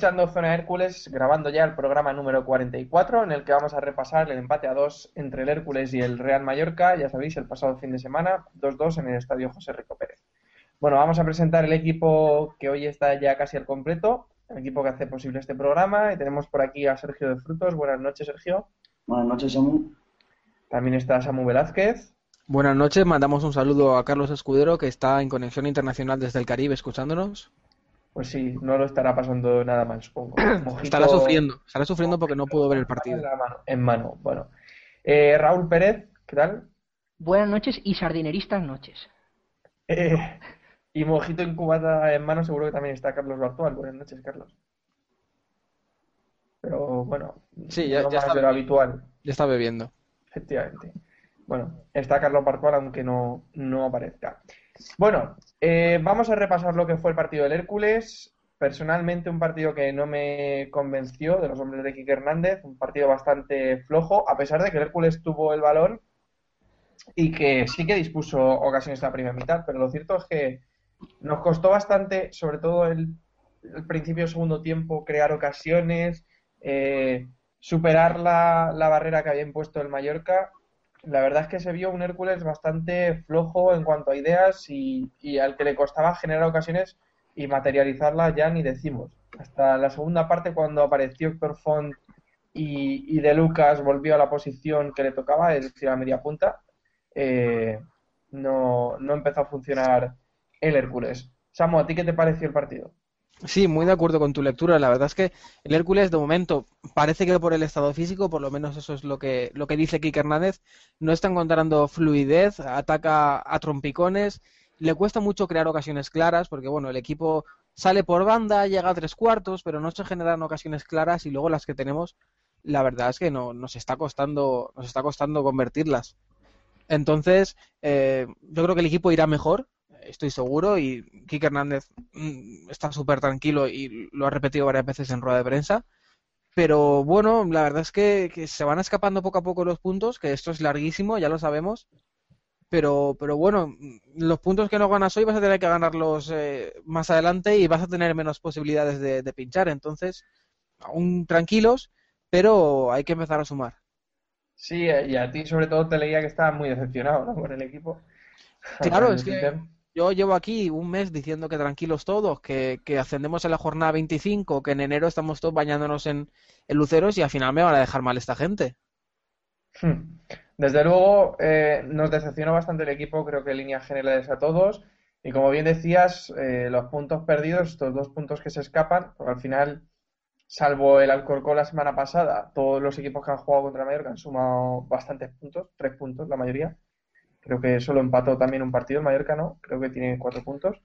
Escuchando Zona Hércules, grabando ya el programa número 44, en el que vamos a repasar el empate a dos entre el Hércules y el Real Mallorca, ya sabéis, el pasado fin de semana, 2-2 en el estadio José Rico Pérez. Bueno, vamos a presentar el equipo que hoy está ya casi al completo, el equipo que hace posible este programa, y tenemos por aquí a Sergio de Frutos. Buenas noches, Sergio. Buenas noches, Samu. También está Samu Velázquez. Buenas noches, mandamos un saludo a Carlos Escudero, que está en conexión internacional desde el Caribe escuchándonos. Pues sí, no lo estará pasando nada mal, supongo. Mojito... Estará sufriendo, estará sufriendo porque no pudo ver el partido. En mano, en mano. bueno. Eh, Raúl Pérez, ¿qué tal? Buenas noches y sardineristas noches. Eh, y Mojito incubada en mano, seguro que también está Carlos Bartual. Buenas noches, Carlos. Pero bueno, sí, ya, no ya está de lo habitual. Ya está bebiendo. Efectivamente. Bueno, está Carlos Bartual, aunque no, no aparezca. Bueno, eh, vamos a repasar lo que fue el partido del Hércules. Personalmente, un partido que no me convenció de los hombres de Quique Hernández, un partido bastante flojo, a pesar de que el Hércules tuvo el balón y que sí que dispuso ocasiones en la primera mitad, pero lo cierto es que nos costó bastante, sobre todo el, principio del segundo tiempo, crear ocasiones, eh, superar la, la barrera que había impuesto el Mallorca la verdad es que se vio un Hércules bastante flojo en cuanto a ideas y, al que le costaba generar ocasiones y materializarlas ya ni decimos. Hasta la segunda parte, cuando apareció Héctor Font y, y, De Lucas volvió a la posición que le tocaba, es decir, a media punta, eh, no, no empezó a funcionar el Hércules. Samu, ¿a ti qué te pareció el partido? Sí, muy de acuerdo con tu lectura. La verdad es que el Hércules, de momento, parece que por el estado físico, por lo menos eso es lo que, lo que dice Kike Hernández, no está encontrando fluidez, ataca a trompicones, le cuesta mucho crear ocasiones claras, porque bueno, el equipo sale por banda, llega a tres cuartos, pero no se generan ocasiones claras y luego las que tenemos, la verdad es que no, nos está costando, nos está costando convertirlas. Entonces, eh, yo creo que el equipo irá mejor, estoy seguro, y Kike Hernández está súper tranquilo y lo ha repetido varias veces en rueda de prensa. Pero bueno, la verdad es que, que, se van escapando poco a poco los puntos, que esto es larguísimo, ya lo sabemos. Pero, pero bueno, los puntos que no ganas hoy vas a tener que ganarlos eh, más adelante y vas a tener menos posibilidades de, de pinchar. Entonces, aún tranquilos, pero hay que empezar a sumar. Sí, y a ti sobre todo te leía que estabas muy decepcionado ¿no? con el equipo. Claro, es que yo llevo aquí un mes diciendo que tranquilos todos, que, que, ascendemos en la jornada 25, que en enero estamos todos bañándonos en, en luceros y al final me van a dejar mal esta gente. Desde luego eh, nos decepcionó bastante el equipo, creo que en líneas generales a todos. Y como bien decías, eh, los puntos perdidos, estos dos puntos que se escapan, porque al final, salvo el Alcorcón la semana pasada, todos los equipos que han jugado contra Mallorca han sumado bastantes puntos, tres puntos la mayoría. Creo que solo empató también un partido, el Mallorca no, creo que tiene cuatro puntos.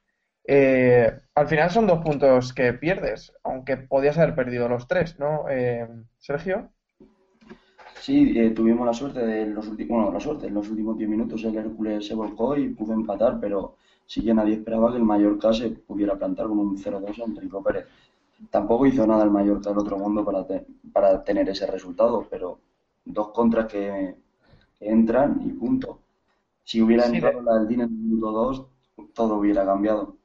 Eh, al final son dos puntos que pierdes, aunque podías haber perdido los tres, ¿no, eh, Sergio? Sí, eh, tuvimos la suerte de los últimos, bueno, la suerte, en los últimos 10 minutos el Hércules se volcó y pudo empatar, pero sí que nadie esperaba que el Mallorca se pudiera plantar con un 0-2 en Rico Pérez. Tampoco hizo nada el Mallorca del otro mundo para, te, para tener ese resultado, pero dos contras que, entran y punto. Si hubiera entrado la del en el minuto 2, todo hubiera cambiado.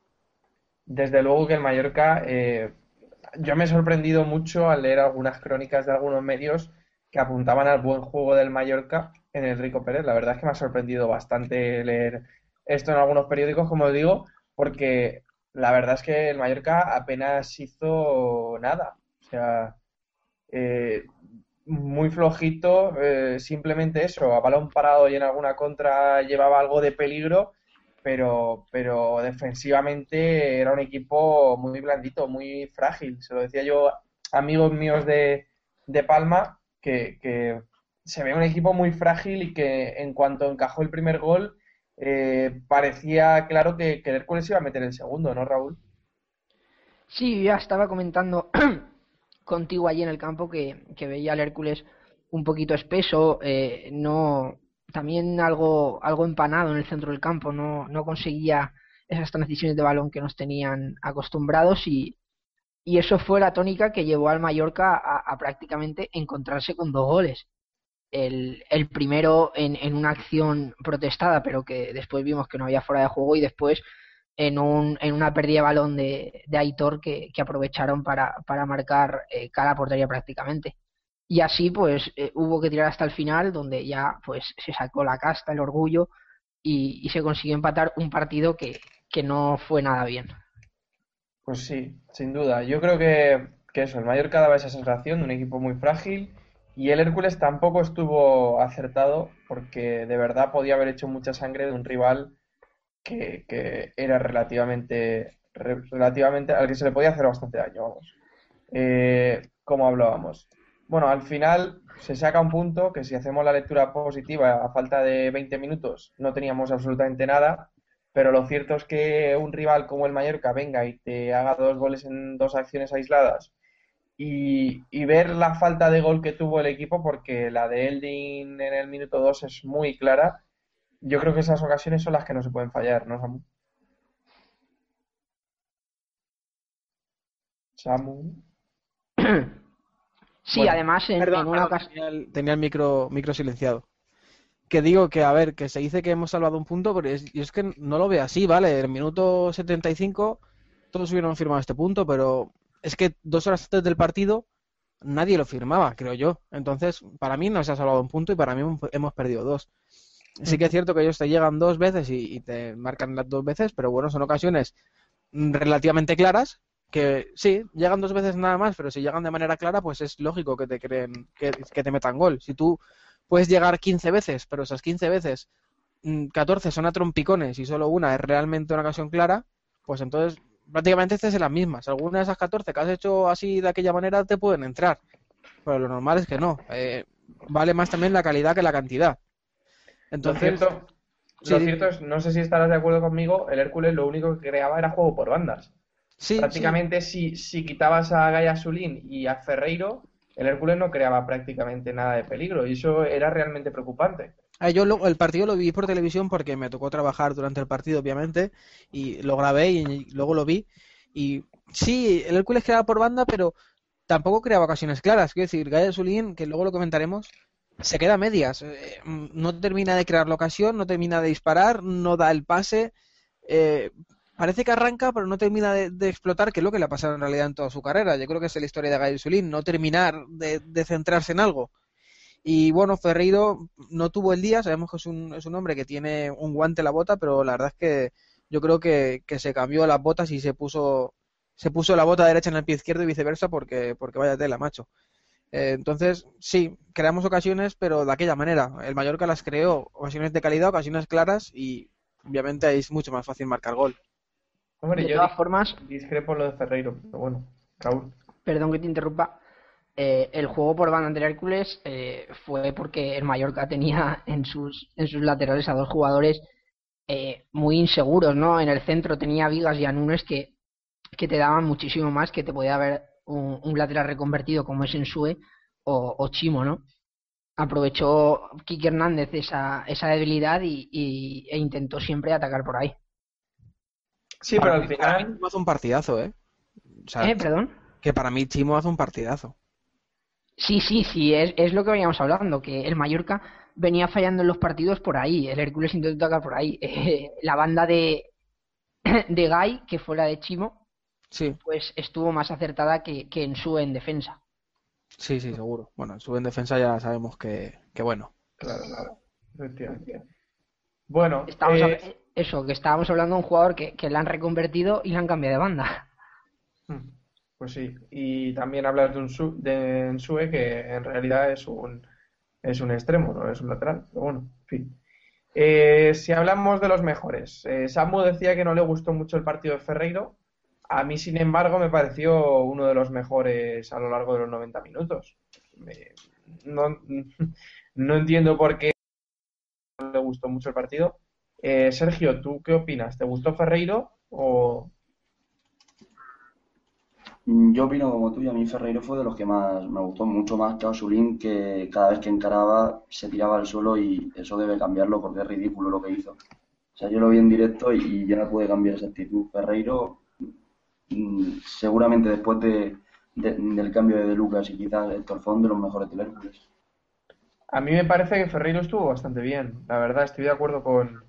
Desde luego que el Mallorca, eh, yo me he sorprendido mucho al leer algunas crónicas de algunos medios que apuntaban al buen juego del Mallorca en el Rico Pérez. La verdad es que me ha sorprendido bastante leer esto en algunos periódicos, como digo, porque la verdad es que el Mallorca apenas hizo nada. O sea, eh, muy flojito, eh, simplemente eso, a balón parado y en alguna contra llevaba algo de peligro, pero, pero defensivamente era un equipo muy blandito, muy frágil. Se lo decía yo amigos míos de, de Palma, que, que se ve un equipo muy frágil y que en cuanto encajó el primer gol, eh, parecía claro que, que el Hércules iba a meter el segundo, ¿no, Raúl? Sí, ya estaba comentando contigo allí en el campo que, veía al Hércules un poquito espeso, eh, no también algo, algo empanado en el centro del campo, no, no conseguía esas transiciones de balón que nos tenían acostumbrados y, y eso fue la tónica que llevó al Mallorca a, prácticamente encontrarse con dos goles. El, el primero en, en, una acción protestada, pero que después vimos que no había fuera de juego y después en, un, en una pérdida de balón de, de Aitor que, que, aprovecharon para, para marcar eh, cada portería prácticamente. Y así pues eh, hubo que tirar hasta el final donde ya pues se sacó la casta, el orgullo y, y se consiguió empatar un partido que, que no fue nada bien. Pues sí, sin duda. Yo creo que, que eso, el Mallorca daba esa sensación de un equipo muy frágil y el Hércules tampoco estuvo acertado porque de verdad podía haber hecho mucha sangre de un rival que, que era relativamente, relativamente al que se le podía hacer bastante daño, vamos. Eh, como hablábamos. Bueno, al final se saca un punto que si hacemos la lectura positiva a falta de 20 minutos no teníamos absolutamente nada pero lo cierto es que un rival como el Mallorca venga y te haga dos goles en dos acciones aisladas y, ver la falta de gol que tuvo el equipo, porque la de Eldin en el minuto 2 es muy clara, yo creo que esas ocasiones son las que no se pueden fallar, ¿no, Samu? Samu. Sí, además en, una ocasión... Tenía el, micro, micro silenciado que digo que, a ver, que se dice que hemos salvado un punto, pero es, es que no lo veo así, ¿vale? En el minuto 75 todos hubieran firmado este punto, pero es que dos horas antes del partido nadie lo firmaba, creo yo. Entonces, para mí no se ha salvado un punto y para mí hemos perdido dos. Sí que es cierto que ellos te llegan dos veces y, te marcan las dos veces, pero bueno, son ocasiones relativamente claras que sí, llegan dos veces nada más, pero si llegan de manera clara, pues es lógico que te creen que, que te metan gol. Si tú puedes llegar 15 veces, pero esas 15 veces, 14 mm, son a trompicones y solo una es realmente una ocasión clara, pues entonces prácticamente estas es las mismas. Algunas de esas 14 que has hecho así de aquella manera te pueden entrar, pero lo normal es que no. Eh, vale más también la calidad que la cantidad. Entonces, lo cierto, es, no sé si estarás de acuerdo conmigo, el Hércules lo único que creaba era juego por bandas. Sí, Prácticamente Si, si quitabas a Gaya Zulín y a Ferreiro, el Hércules no creaba prácticamente nada de peligro y eso era realmente preocupante. Ah, yo el partido lo vi por televisión porque me tocó trabajar durante el partido, obviamente, y lo grabé y, luego lo vi. Y sí, el Hércules creaba por banda, pero tampoco creaba ocasiones claras. Quiero decir, Gaia Zulín, que luego lo comentaremos, se queda a medias. Eh, no termina de crear la ocasión, no termina de disparar, no da el pase. Eh, parece que arranca, pero no termina de, explotar, que es lo que le ha pasado en realidad en toda su carrera. Yo creo que es la historia de Gael Sulín, no terminar de, centrarse en algo. Y bueno, Ferreiro no tuvo el día, sabemos que es un, es un hombre que tiene un guante en la bota, pero la verdad es que yo creo que, se cambió las botas y se puso se puso la bota derecha en el pie izquierdo y viceversa porque, porque vaya tela, macho. Eh, entonces, sí, creamos ocasiones, pero de aquella manera. El Mallorca las creó, ocasiones de calidad, ocasiones claras y obviamente ahí es mucho más fácil marcar gol de todas formas. Discrepo lo de Ferreiro, pero bueno, Raúl. Perdón que te interrumpa. Eh, el juego por banda ante Hércules eh, fue porque el Mallorca tenía en sus, en sus laterales a dos jugadores eh, muy inseguros, ¿no? En el centro tenía Vigas y Anunes que, que te daban muchísimo más, que te podía haber un, lateral reconvertido como es Ensue o, o Chimo, ¿no? Aprovechó Kike Hernández esa, esa debilidad y, e intentó siempre atacar por ahí. Sí, pero al final. Chimo hace un partidazo, ¿eh? ¿Eh? Perdón. Que para mí Chimo hace un partidazo. Sí, sí, sí, es, es lo que veníamos hablando, que el Mallorca venía fallando en los partidos por ahí, el Hércules intentó atacar por ahí. Eh, la banda de, de Guy, que fue la de Chimo, Sí, pues estuvo más acertada que, que en su en defensa. sí, sí, seguro. Bueno, en su en defensa ya sabemos que, que bueno. Claro, claro. Efectivamente. Bueno, Estábamos eh, hab- eso, que estábamos hablando de un jugador que, que le han reconvertido y le han cambiado de banda. Mm, Pues sí, y también hablas de un Su- de Ensue que en realidad es un es un extremo, no es un lateral, pero bueno, en fin. Eh, si hablamos de los mejores, eh, Samu decía que no le gustó mucho el partido de Ferreiro. A mí, sin embargo, me pareció uno de los mejores a lo largo de los 90 minutos. No, no entiendo por qué le gustó mucho el partido. Eh, Sergio, ¿tú qué opinas? ¿Te gustó Ferreiro o, Yo opino como tú y a mí Ferreiro fue de los que más me gustó, mucho más que Osulín, que cada vez que encaraba se tiraba al suelo y eso debe cambiarlo porque es ridículo lo que hizo. O sea, yo lo vi en directo y, ya no puede cambiar esa actitud. Ferreiro, seguramente después de, de- del cambio de Lucas y quizás Héctor Font, de los mejores Hércules. A mí me parece que Ferreiro estuvo bastante bien, la verdad, estoy de acuerdo con,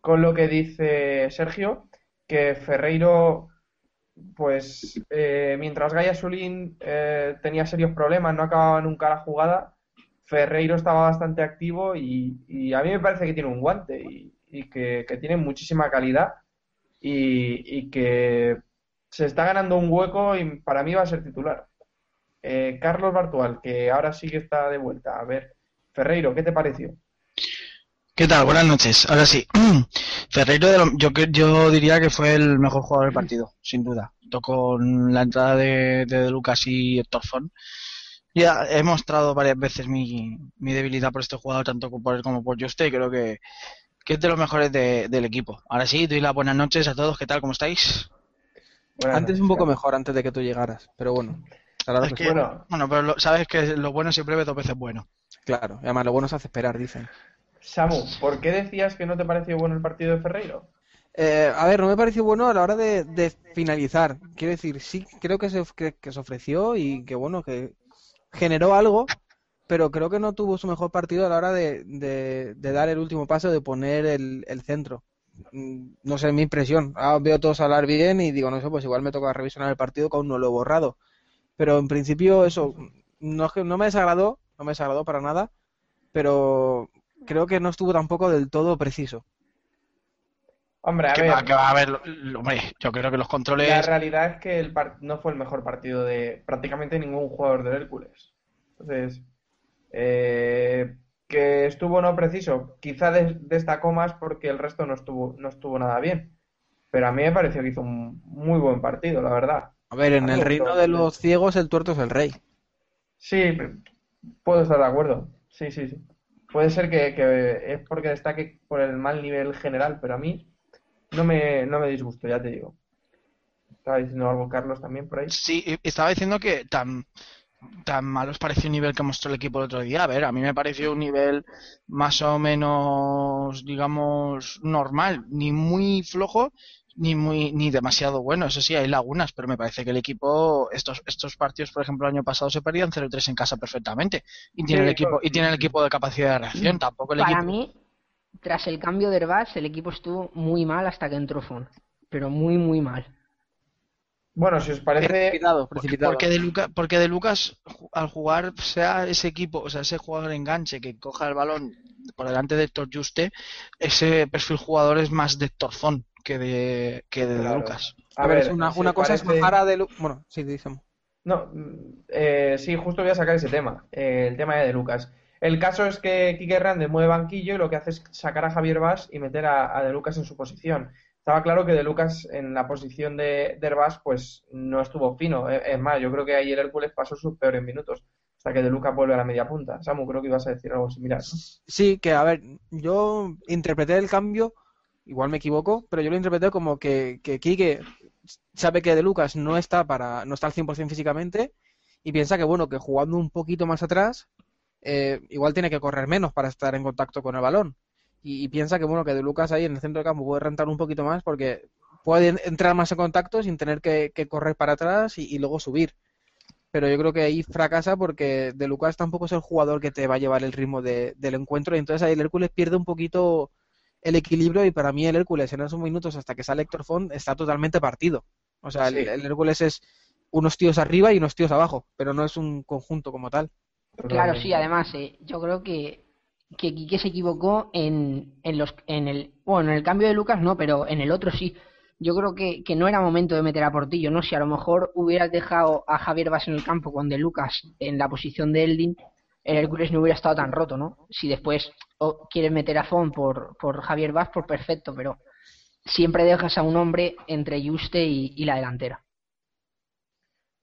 con lo que dice Sergio, que Ferreiro, pues eh, mientras Gaia Sulín eh, tenía serios problemas, no acababa nunca la jugada, Ferreiro estaba bastante activo y, a mí me parece que tiene un guante y, que, tiene muchísima calidad y que se está ganando un hueco y para mí va a ser titular. Eh, Carlos Bartual, que ahora sí que está de vuelta. A ver, Ferreiro, ¿qué te pareció? ¿Qué tal? Buenas noches. Ahora sí. Ferreiro, yo, yo diría que fue el mejor jugador del partido, sin duda. Con la entrada de, de, Lucas y Héctor Font. Ya he mostrado varias veces mi, mi debilidad por este jugador, tanto por él como por Juste, creo que, que es de los mejores de- del equipo. Ahora sí, doy las buenas noches a todos. ¿Qué tal? ¿Cómo estáis? Buenas Antes noches, un poco mejor, antes de que tú llegaras, pero bueno. Claro Es que. Bueno, Bueno, pero lo- sabes que lo bueno siempre ve dos veces bueno. Claro, y además lo bueno se hace esperar, dicen. Samu, ¿por qué decías que no te pareció bueno el partido de Ferreiro? Eh, a ver, no me pareció bueno a la hora de, de finalizar. Quiero decir, sí, creo que se, que, que se ofreció y que bueno, que generó algo, pero creo que no tuvo su mejor partido a la hora de, de- de dar el último paso, de poner el, el centro. No sé, mi impresión. Ahora veo todos hablar bien y digo, no sé, pues igual me toca revisionar el partido que aún no lo he borrado. Pero en principio eso, no, es que- no me desagradó, no me desagradó para nada, pero creo que no estuvo tampoco del todo preciso. Hombre, a ver, va, que va a ver, lo- lo- hombre, yo creo que los controles... la realidad es que el no fue el mejor partido de prácticamente ningún jugador del Hércules. Entonces, eh, que estuvo no preciso, quizá des- destacó más porque el resto no estuvo, no estuvo nada bien. Pero a mí me pareció que hizo un muy buen partido, la verdad. A ver, en A el reino de los ciegos el tuerto es el rey. Sí, puedo estar de acuerdo. Sí, sí, sí. Puede ser que, que es porque destaque por el mal nivel general, pero a mí no me, no me disgustó, ya te digo. Estaba diciendo algo Carlos también por ahí. Sí, estaba diciendo que tan, tan malo os pareció el nivel que mostró el equipo el otro día. A ver, a mí me pareció un nivel más o menos, digamos, normal, ni muy flojo, ni muy, ni demasiado bueno. Eso sí, hay lagunas, pero me parece que el equipo, estos, estos partidos, por ejemplo, el año pasado se perdían 0-3 en casa perfectamente. Y tiene Sí, el equipo, y tiene el equipo de capacidad de reacción. Tampoco el Para equipo. mí, tras el cambio de Herbás, el equipo estuvo muy mal hasta que entró Font. Pero muy, muy mal. Bueno, si os parece, Precipitado, precipitado. Porque de, Luca- porque de Lucas, al jugar, sea ese equipo, o sea, ese jugador enganche que coja el balón por delante de Héctor Juste, ese perfil jugador es más de Héctor Font que de, que de, de Claro. Lucas. A, ver, es si una, una cosa es parece- bajar a de Lu- Bueno, sí, dicen. No, mm, eh, sí, justo voy a sacar ese tema, eh, el tema de Lucas. El caso es que Quique Hernández mueve banquillo y lo que hace es sacar a Javier Vaz y meter a, a De Lucas en su posición. Estaba claro que De Lucas en la posición de, de pues no estuvo fino. Eh, Es más, yo creo que ahí el Hércules pasó sus peores minutos hasta que De Lucas vuelve a la media punta. Samu, creo que ibas a decir algo similar, ¿no? Sí, que a ver, yo interpreté el cambio, igual me equivoco, pero yo lo interpreté como que, que Quique sabe que De Lucas no está para, no está al 100% físicamente y piensa que bueno, que jugando un poquito más atrás, eh, igual tiene que correr menos para estar en contacto con el balón. Y, y piensa que bueno, que De Lucas ahí en el centro del campo puede rentar un poquito más porque puede entrar más en contacto sin tener que, que correr para atrás y, y luego subir. pero yo creo que ahí fracasa porque De Lucas tampoco es el jugador que te va a llevar el ritmo del encuentro y entonces ahí el Hércules pierde un poquito el equilibrio y para mí el Hércules en esos minutos hasta que sale Héctor Font está totalmente partido. O sea, el, Hércules es unos tíos arriba y unos tíos abajo, pero no es un conjunto como tal. Claro, sí, además, eh, yo creo que, que Quique se equivocó en, en, los, en el, bueno, en el cambio de Lucas no, pero en el otro sí yo creo que, que, no era momento de meter a Portillo, ¿no? Si a lo mejor hubieras dejado a Javier Vaz en el campo con De Lucas en la posición de Eldin, el Hércules no hubiera estado tan roto, ¿no? Si después quieres meter a Font por, por Javier Vaz, por pues perfecto, pero siempre dejas a un hombre entre Juste y, la delantera.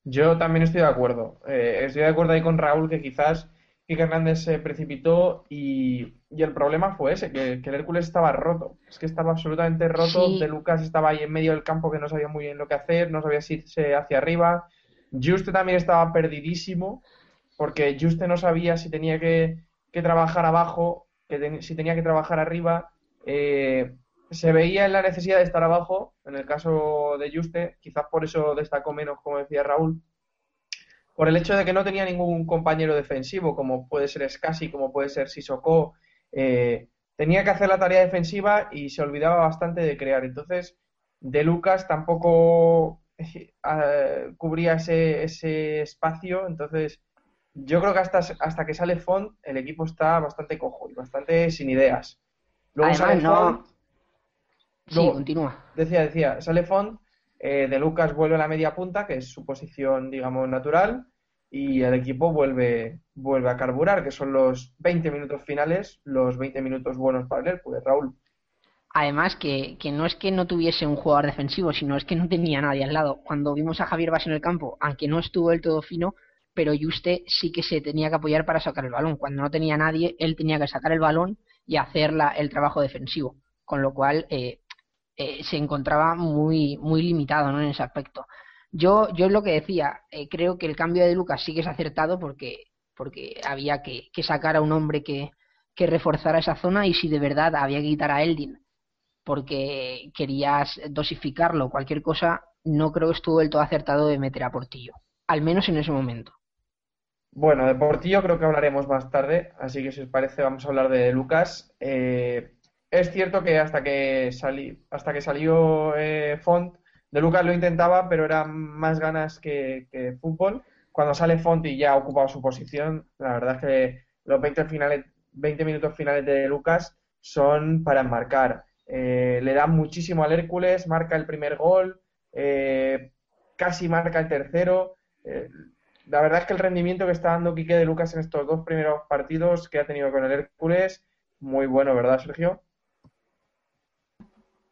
Yo también estoy de acuerdo. Eh, estoy de acuerdo ahí con Raúl que quizás Quique Hernández se precipitó y, el problema fue ese, que, el Hércules estaba roto. Es que estaba absolutamente roto. De Lucas estaba ahí en medio del campo que no sabía muy bien lo que hacer, no sabía si irse hacia arriba. Juste también estaba perdidísimo, porque Juste no sabía si tenía que, trabajar abajo, que si tenía que trabajar arriba. Eh, se veía en la necesidad de estar abajo, en el caso de Juste, quizás por eso destacó menos, como decía Raúl por el hecho de que no tenía ningún compañero defensivo, como puede ser Scassi, como puede ser Sissoko, eh, tenía que hacer la tarea defensiva y se olvidaba bastante de crear. Entonces, De Lucas tampoco eh, cubría ese, ese espacio, entonces yo creo que hasta, hasta que sale Font el equipo está bastante cojo y bastante sin ideas. Luego sale Font, sí, continúa. Decía, decía, sale Font eh, de Lucas vuelve a la media punta, que es su posición, digamos, natural, y el equipo vuelve, vuelve a carburar, que son los 20 minutos finales, los 20 minutos buenos para el pues Raúl. Además, que, que, no es que no tuviese un jugador defensivo, sino es que no tenía nadie al lado. Cuando vimos a Javier Vaz en el campo, aunque no estuvo del todo fino, pero Juste sí que se tenía que apoyar para sacar el balón. Cuando no tenía nadie, él tenía que sacar el balón y hacer la, el trabajo defensivo. Con lo cual, eh, eh, se encontraba muy, muy limitado ¿no? en ese aspecto. Yo, yo es lo que decía, eh, creo que el cambio de Lucas sí que es acertado porque, porque había que, sacar a un hombre que, que reforzara esa zona y si de verdad había que quitar a Eldin porque querías dosificarlo, cualquier cosa, no creo que estuvo del todo acertado de meter a Portillo, al menos en ese momento. Bueno, de Portillo creo que hablaremos más tarde, así que si os parece vamos a hablar de Lucas. Eh, es cierto que hasta que, hasta que salió eh, Font, de Lucas lo intentaba, pero eran más ganas que, fútbol. Cuando sale Font y ya ha ocupado su posición, la verdad es que los 20, finales, 20 minutos finales de Lucas son para enmarcar. Eh, le da muchísimo al Hércules, marca el primer gol, eh, casi marca el tercero. la verdad es que el rendimiento que está dando Quique de Lucas en estos dos primeros partidos que ha tenido con el Hércules, muy bueno, ¿verdad, Sergio?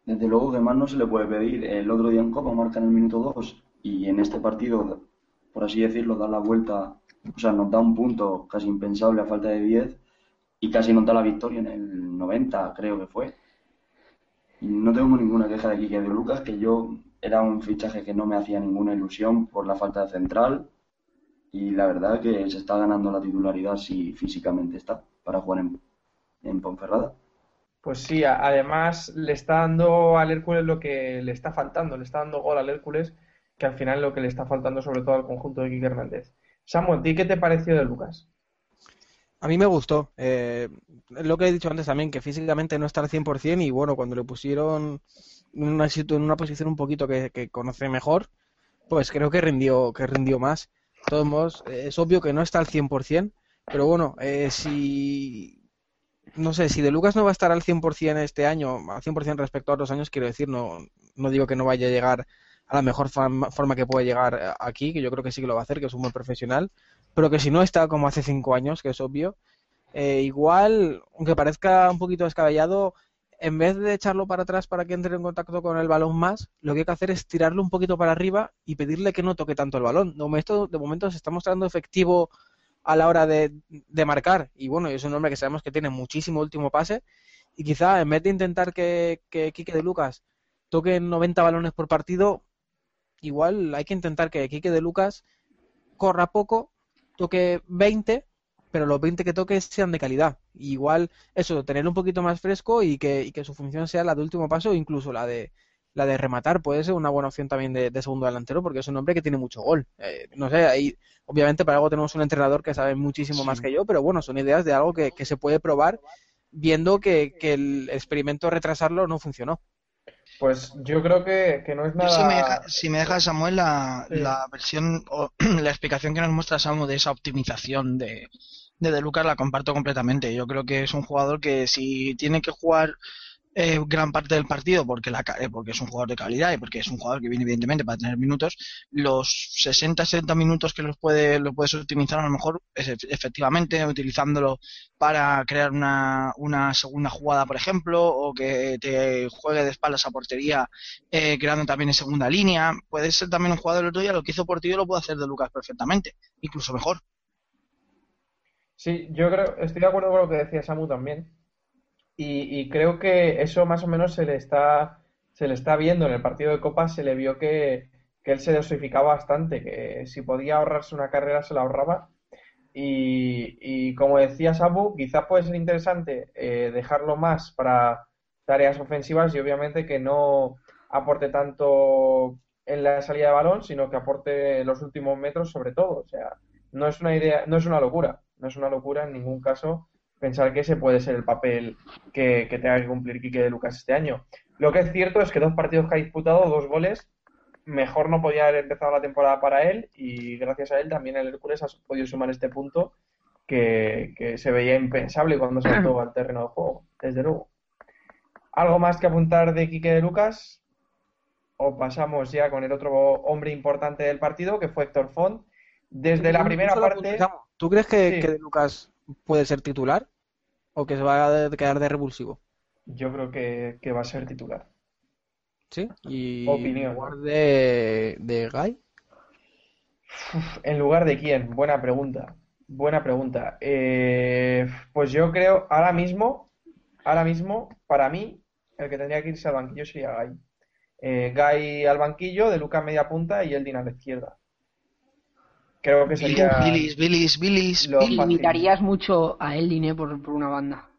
Desde luego que más no se le puede pedir. El otro día en Copa marca en el minuto 2 y en este partido, por así decirlo, da la vuelta, o sea, nos da un punto casi impensable a falta de 10 y casi nos da la victoria en el 90, creo que fue. No tengo ninguna queja de Quique de Lucas, que yo era un fichaje que no me hacía ninguna ilusión por la falta de central y la verdad que se está ganando la titularidad si físicamente está para jugar en, en Ponferrada. Pues sí, además le está dando al Hércules lo que le está faltando, le está dando gol al Hércules, que al final es lo que le está faltando sobre todo al conjunto de Quique Hernández. Samuel, qué te pareció de Lucas? A mí me gustó. Eh, lo que he dicho antes también, que físicamente no está al 100% y bueno, cuando le pusieron en una, en una posición un poquito que, conoce mejor, pues creo que rindió, que rindió más. De todos modos, es obvio que no está al 100%, pero bueno, eh, si no sé, si De Lucas no va a estar al 100% este año, al 100% respecto a otros años, quiero decir, no, no digo que no vaya a llegar a la mejor forma que puede llegar eh, aquí, que yo creo que sí que lo va a hacer, que es un buen profesional, pero que si no está como hace cinco años, que es obvio, eh, igual, aunque parezca un poquito descabellado, en vez de echarlo para atrás para que entre en contacto con el balón más, lo que hay que hacer es tirarlo un poquito para arriba y pedirle que no toque tanto el balón. De momento, de momento se está mostrando efectivo a la hora de, marcar. Y bueno, es un hombre que sabemos que tiene muchísimo último pase. Y quizá en vez de intentar que, que Quique de Lucas toque 90 balones por partido, igual hay que intentar que Quique de Lucas corra poco, toque 20, pero los 20 que toque sean de calidad. igual eso, tener un poquito más fresco y que, y que su función sea la de último paso incluso la de la de rematar puede ser una buena opción también de, segundo delantero porque es un hombre que tiene mucho gol. Eh, no sé, ahí obviamente para algo tenemos un entrenador que sabe muchísimo más que yo, pero bueno, son ideas de algo que, se puede probar viendo que, el experimento retrasarlo no funcionó. Pues yo creo que, no es nada. Si me deja, Samuel, la, la versión o la explicación que nos muestra Samu de esa optimización de, de De Lucas la comparto completamente. Yo creo que es un jugador que si tiene que jugar eh, gran parte del partido porque, la, eh, porque es un jugador de calidad y porque es un jugador que viene evidentemente para tener minutos, los 60-70 minutos que los puede, lo puedes utilizar a lo mejor efectivamente utilizándolo para crear una, una segunda jugada, por ejemplo, o que te juegue de espaldas a portería eh, creando también en segunda línea. Puede ser también un jugador del otro día, lo que hizo Portillo lo puede hacer de Lucas perfectamente, incluso mejor. Sí, yo creo, estoy de acuerdo con lo que decía Samu también y, creo que eso más o menos se le está se le está viendo en el partido de Copa, se le vio que, él se dosificaba bastante, que si podía ahorrarse una carrera se la ahorraba. Y, como decía Sabu, quizás puede ser interesante eh, dejarlo más para tareas ofensivas y obviamente que no aporte tanto en la salida de balón, sino que aporte los últimos metros sobre todo. O sea, no es una idea, no es una locura, no es una locura en ningún caso pensar que ese puede ser el papel que, tenga que cumplir Quique de Lucas este año. Lo que es cierto es que dos partidos que ha disputado, dos goles, mejor no podía haber empezado la temporada para él y gracias a él también el Hércules ha podido sumar este punto que, se veía impensable cuando saltó al terreno de juego, desde luego. ¿Algo más que apuntar de Quique de Lucas? O pasamos ya con el otro hombre importante del partido, que fue Héctor Font. Desde la primera parte... ¿Tú crees que, que de Lucas puede ser titular? O que se va a quedar de revulsivo? Yo creo que, va a ser titular. ¿Sí? ¿Y en lugar de, de Guy? ¿En lugar de quién? Buena pregunta. Buena pregunta. Eh, pues yo creo, ahora mismo, ahora mismo, para mí, el que tendría que irse al banquillo sería Guy. Eh, Guy al banquillo, de Luca media punta y Eldin a la izquierda. Creo que sería. Billis, Billis, Billis. Limitarías mucho a Eldin ¿eh? por, por una banda.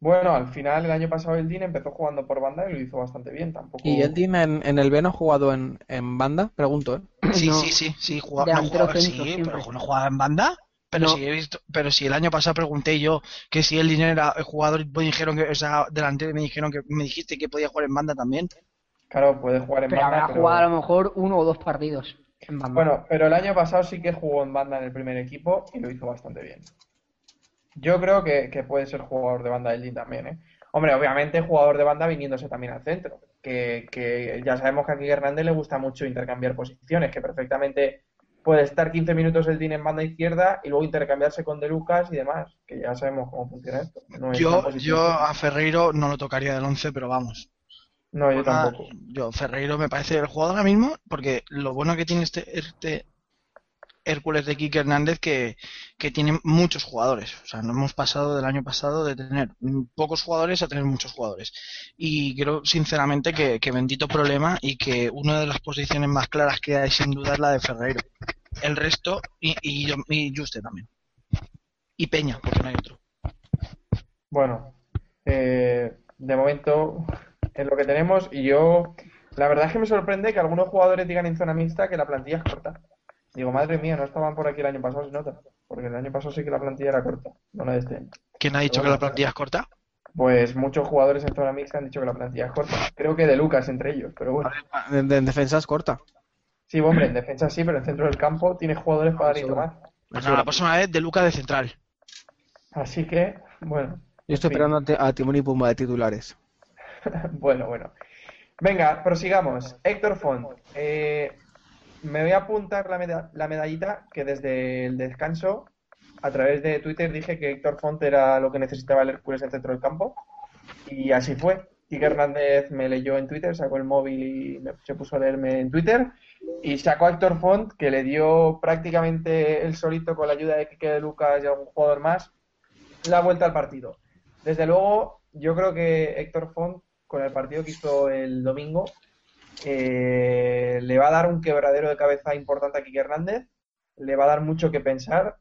Bueno, al final el año pasado Eldin empezó jugando por banda y lo hizo bastante bien. Tampoco... ¿Y Eldin en, en el B no ha jugado en, en banda? Pregunto, ¿eh? Sí, sí, sí, sí, jugaba, no jugaba, sí, pero no jugaba en banda. Pero si he visto, pero si el año pasado pregunté yo que si Eldin era el jugador, me dijeron que, o sea, delantero me dijeron que me dijiste que podía jugar en banda también. Claro, puede jugar en pero banda. Habrá jugado a lo mejor uno o dos partidos. Bueno, pero el año pasado sí que jugó en banda en el primer equipo y lo hizo bastante bien. Yo creo que, puede ser jugador de banda Eldin también, ¿eh? Hombre, obviamente jugador de banda viniéndose también al centro. Que, ya sabemos que aquí Hernández le gusta mucho intercambiar posiciones, que perfectamente puede estar 15 minutos el DIN en banda izquierda y luego intercambiarse con De Lucas y demás, que ya sabemos cómo funciona esto. yo, yo a Ferreiro no lo tocaría del 11, pero vamos. No, yo tampoco. Yo, Ferreiro me parece el jugador ahora mismo, porque lo bueno que tiene este, este Hércules de Kike Hernández que, que tiene muchos jugadores. O sea, no hemos pasado del año pasado de tener pocos jugadores a tener muchos jugadores. Y creo sinceramente que, bendito problema y que una de las posiciones más claras que hay sin duda es la de Ferreiro. El resto, y, y, y Juste también. Y Peña, porque no hay otro. Bueno, eh, de momento es lo que tenemos y yo, la verdad es que me sorprende que algunos jugadores digan en zona mixta que la plantilla es corta. Digo, madre mía, no estaban por aquí el año pasado, se nota. Porque el año pasado sí que la plantilla era corta, no la de este año. ¿Quién ha dicho que la plantilla es corta? Pues muchos jugadores en zona mixta han dicho que la plantilla es corta. Creo que de Lucas entre ellos, pero bueno. En, defensa es corta. Sí, hombre, en defensa sí, pero en centro del campo tiene jugadores para dar y tomar. Pues la próxima vez de Lucas de central. Así que, bueno. Yo estoy esperando a Timón y Pumba de titulares. bueno, bueno. Venga, prosigamos. Héctor Font. Eh, me voy a apuntar la, la, medallita que desde el descanso, a través de Twitter, dije que Héctor Font era lo que necesitaba el Hércules en el centro del campo. Y así fue. Quique Hernández me leyó en Twitter, sacó el móvil y se puso a leerme en Twitter. Y sacó a Héctor Font, que le dio prácticamente el solito con la ayuda de Quique de Lucas y algún jugador más, la vuelta al partido. Desde luego, yo creo que Héctor Font con el partido que hizo el domingo, eh, le va a dar un quebradero de cabeza importante a Kike Hernández, le va a dar mucho que pensar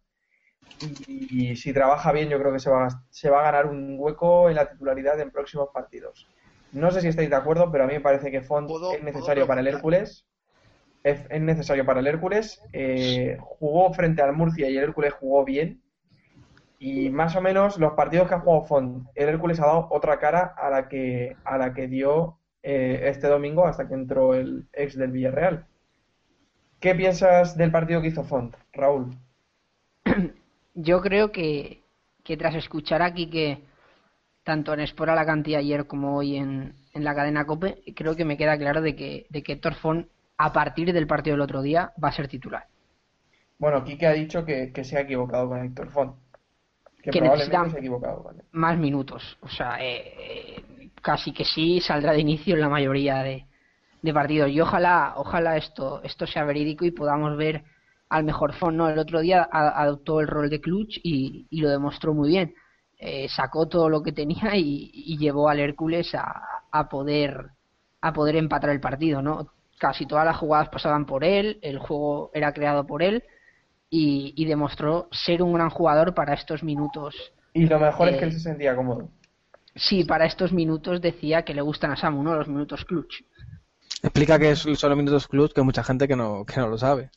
y, si trabaja bien yo creo que se va, se va a ganar un hueco en la titularidad en próximos partidos. No sé si estáis de acuerdo, pero a mí me parece que Font ¿Puedo- es necesario para el? Hércules. Es, es necesario para el Hércules. Eh, jugó frente al Murcia y el Hércules jugó bien. Y más o menos los partidos que ha jugado Font, el Hércules ha dado otra cara a la que, a la que dio eh, este domingo hasta que entró el ex del Villarreal. ¿Qué piensas del partido que hizo Font, Raúl? Yo creo que, que tras escuchar aquí que tanto en Sport Alicante ayer como hoy en, en la cadena COPE, creo que me queda claro de que, de que Héctor Font, a partir del partido del otro día, va a ser titular. Bueno, Quique ha dicho que, que se ha equivocado con Héctor Font. Que, Que probablemente necesita- se ha equivocado con él. Más minutos. O sea, eh, eh, casi que sí saldrá de inicio en la mayoría de, de partidos. Y ojalá, ojalá esto, esto sea verídico y podamos ver al mejor Font. ¿no? El otro día a- adoptó el rol de clutch y, y lo demostró muy bien. Eh, sacó todo lo que tenía y, y llevó al Hércules a, a poder a poder empatar el partido, ¿no? Casi todas las jugadas pasaban por él, el juego era creado por él y, y demostró ser un gran jugador para estos minutos. Y lo mejor es Eh, que él se sentía cómodo. Sí, para estos minutos decía que le gustan a Samu, ¿no? Los minutos clutch. Explica que es- son los minutos clutch que hay mucha gente que no, que no lo sabe.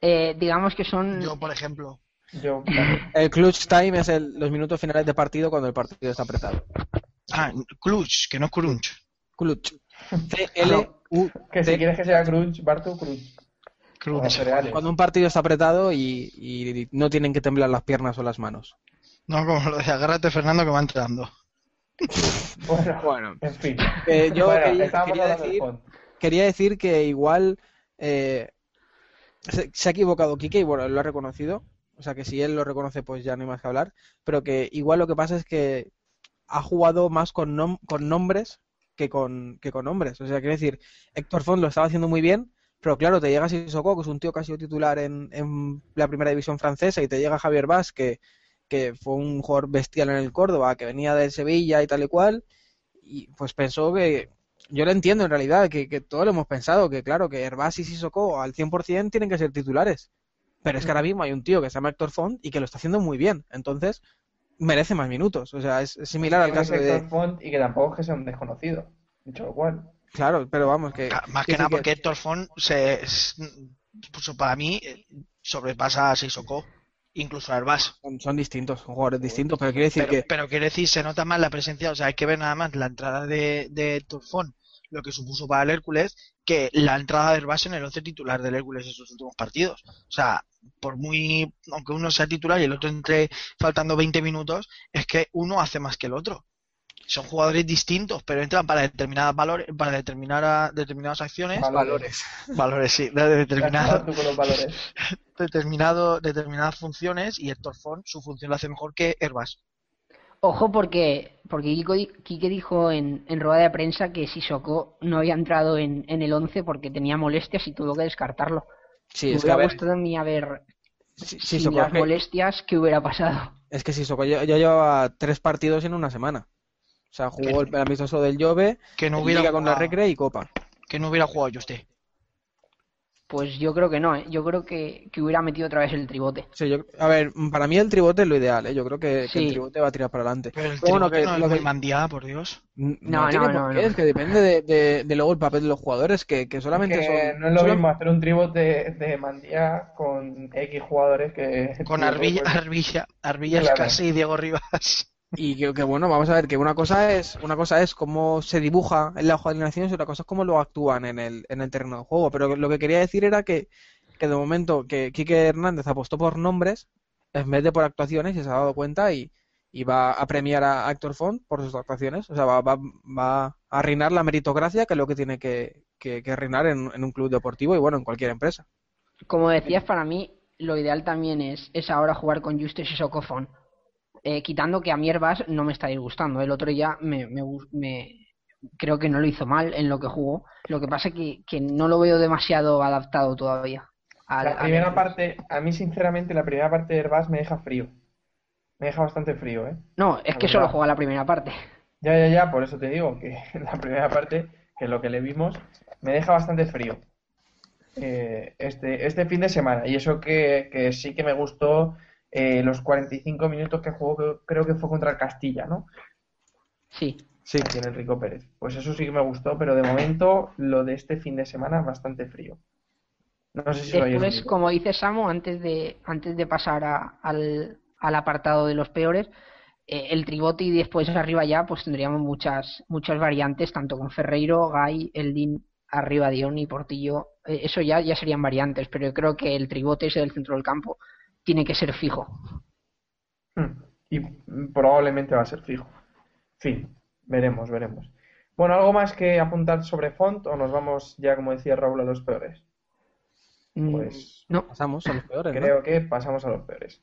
Eh, digamos que son Yo, por ejemplo. Yo, El clutch time es el- los minutos finales de partido cuando el partido está apretado. Ah, clutch, que no crunch. Clutch. C-L-U. que si quieres que sea crunch, Bartu, crunch. Cuando un partido está apretado y, y no tienen que temblar las piernas o las manos. No, como lo de agárrate Fernando que va entrando. Bueno, Bueno, en fin. eh, yo Bueno, quería, decir, Font. quería decir que igual eh, se, se ha equivocado Quique y bueno, él lo ha reconocido. O sea que si él lo reconoce, pues ya no hay más que hablar. Pero que igual lo que pasa es que ha jugado más con, nom- con nombres que con, que con nombres. O sea, quiero decir, Héctor Font lo estaba haciendo muy bien, pero claro, te llega Sissoko, que es un tío que ha sido titular en, en la primera división francesa, y te llega Javier Vaz, que, que fue un jugador bestial en el Córdoba, que venía del Sevilla y tal y cual, y pues pensó que, yo lo entiendo en realidad, que, que todos lo hemos pensado, que claro, que Herbás y Sissoko al 100% tienen que ser titulares. Pero es que ahora mismo hay un tío que se llama Héctor Font y que lo está haciendo muy bien. Entonces, merece más minutos. O sea, es, similar al caso de... Héctor Font y que tampoco es que sea un desconocido. Dicho lo cual. Claro, pero vamos, que... Más que nada que- porque Héctor Font se, es- pues para mí eh, sobrepasa a Sissoko, incluso a Herbás. Son, son distintos, son jugadores distintos, pero quiere decir Pero, que... pero quiere decir, se nota más la presencia, o sea, hay que ver nada más la entrada de, de Héctor Font, lo que supuso para el Hércules, que la entrada de Herbás en el once titular del Hércules en sus últimos partidos. O sea, por muy, aunque uno sea titular y el otro entre faltando 20 minutos, es que uno hace más que el otro. Son jugadores distintos, pero entran para determinadas valores, para determinar determinadas acciones, Valores. valores sí, de valores. determinado, determinadas funciones y Héctor Font su función la hace mejor que Herbás. Ojo porque, porque Quique dijo en, en rueda de prensa que Sissoko no había entrado en, en el 11 porque tenía molestias y tuvo que descartarlo. Sí, Me es que a hubiera ver, gustado a mí a ver si- sin las es que- molestias qué hubiera pasado. Es que Sissoko ya, ya llevaba tres partidos en una semana. O sea, jugó el, el amistoso del Jove, Que no hubiera Liga con la jugado- Recre y Copa. que no hubiera jugado yo usted. Pues yo creo que no, ¿eh? yo creo que, que hubiera metido otra vez el tribote. Sí, yo, a ver, para mí el tribote es lo ideal, ¿eh? Yo creo que, el tribote va a tirar para adelante. Pero el bueno, tribote que no es lo muy que- mandía, por Dios. No, No, tiene no, por no, qué, no. es que depende de, de- de luego el papel de los jugadores, que, que solamente son... no es lo solo- mismo hacer un tribote de, de Mandía con X jugadores que. Con Arbilla, Arbilla, Arbilla Claro. Escasi y Diego Rivas. Y que, que, bueno, vamos a ver que una cosa es una cosa es cómo se dibuja en la hoja de y otra cosa es cómo lo actúan en el, en el terreno de juego. Pero lo que quería decir era que, que de momento que Quique Hernández apostó por nombres en vez de por actuaciones y se ha dado cuenta y, y va a premiar a Héctor Font por sus actuaciones. O sea, va, va, va a reinar la meritocracia, que es lo que tiene que, que, que reinar en, en un club deportivo y bueno, en cualquier empresa. Como decías, para mí lo ideal también es, es ahora jugar con Justus y Socofón. Eh, quitando que a mi Herbás no me está disgustando. El otro ya me, me, me- creo que no lo hizo mal en lo que jugó. Lo que pasa que, que no lo veo demasiado adaptado todavía. La primera parte, a mí sinceramente, la primera parte de Herbás me deja frío. Me deja bastante frío, ¿eh? No, es La que solo juega la primera parte. Ya, ya, ya, por eso te digo que la primera parte, que es lo que le vimos, me deja bastante frío. Eh, este, este fin de semana. Y eso que, que sí que me gustó eh, los 45 minutos que jugó, creo que fue contra el Castilla, ¿no? Sí. Sí. Tiene Enrico Pérez. Pues eso sí que me gustó, pero de momento lo de este fin de semana es bastante frío. No sé si Después, como dice Samu, antes de, antes de pasar al, al apartado de los peores, eh, el tribote y después arriba ya, pues tendríamos muchas, muchas variantes, tanto con Ferreiro, Gay, Eldin, arriba Dion y Portillo. Eh, eso ya, ya serían variantes, pero yo creo que el tribote ese del centro del campo tiene que ser fijo. Hmm. Y probablemente va a ser fijo. fin, veremos, veremos. Bueno, ¿algo más que apuntar sobre Font o nos vamos ya, como decía Raúl, a los peores? Mm, pues no, pasamos a los peores. Creo que pasamos a los peores.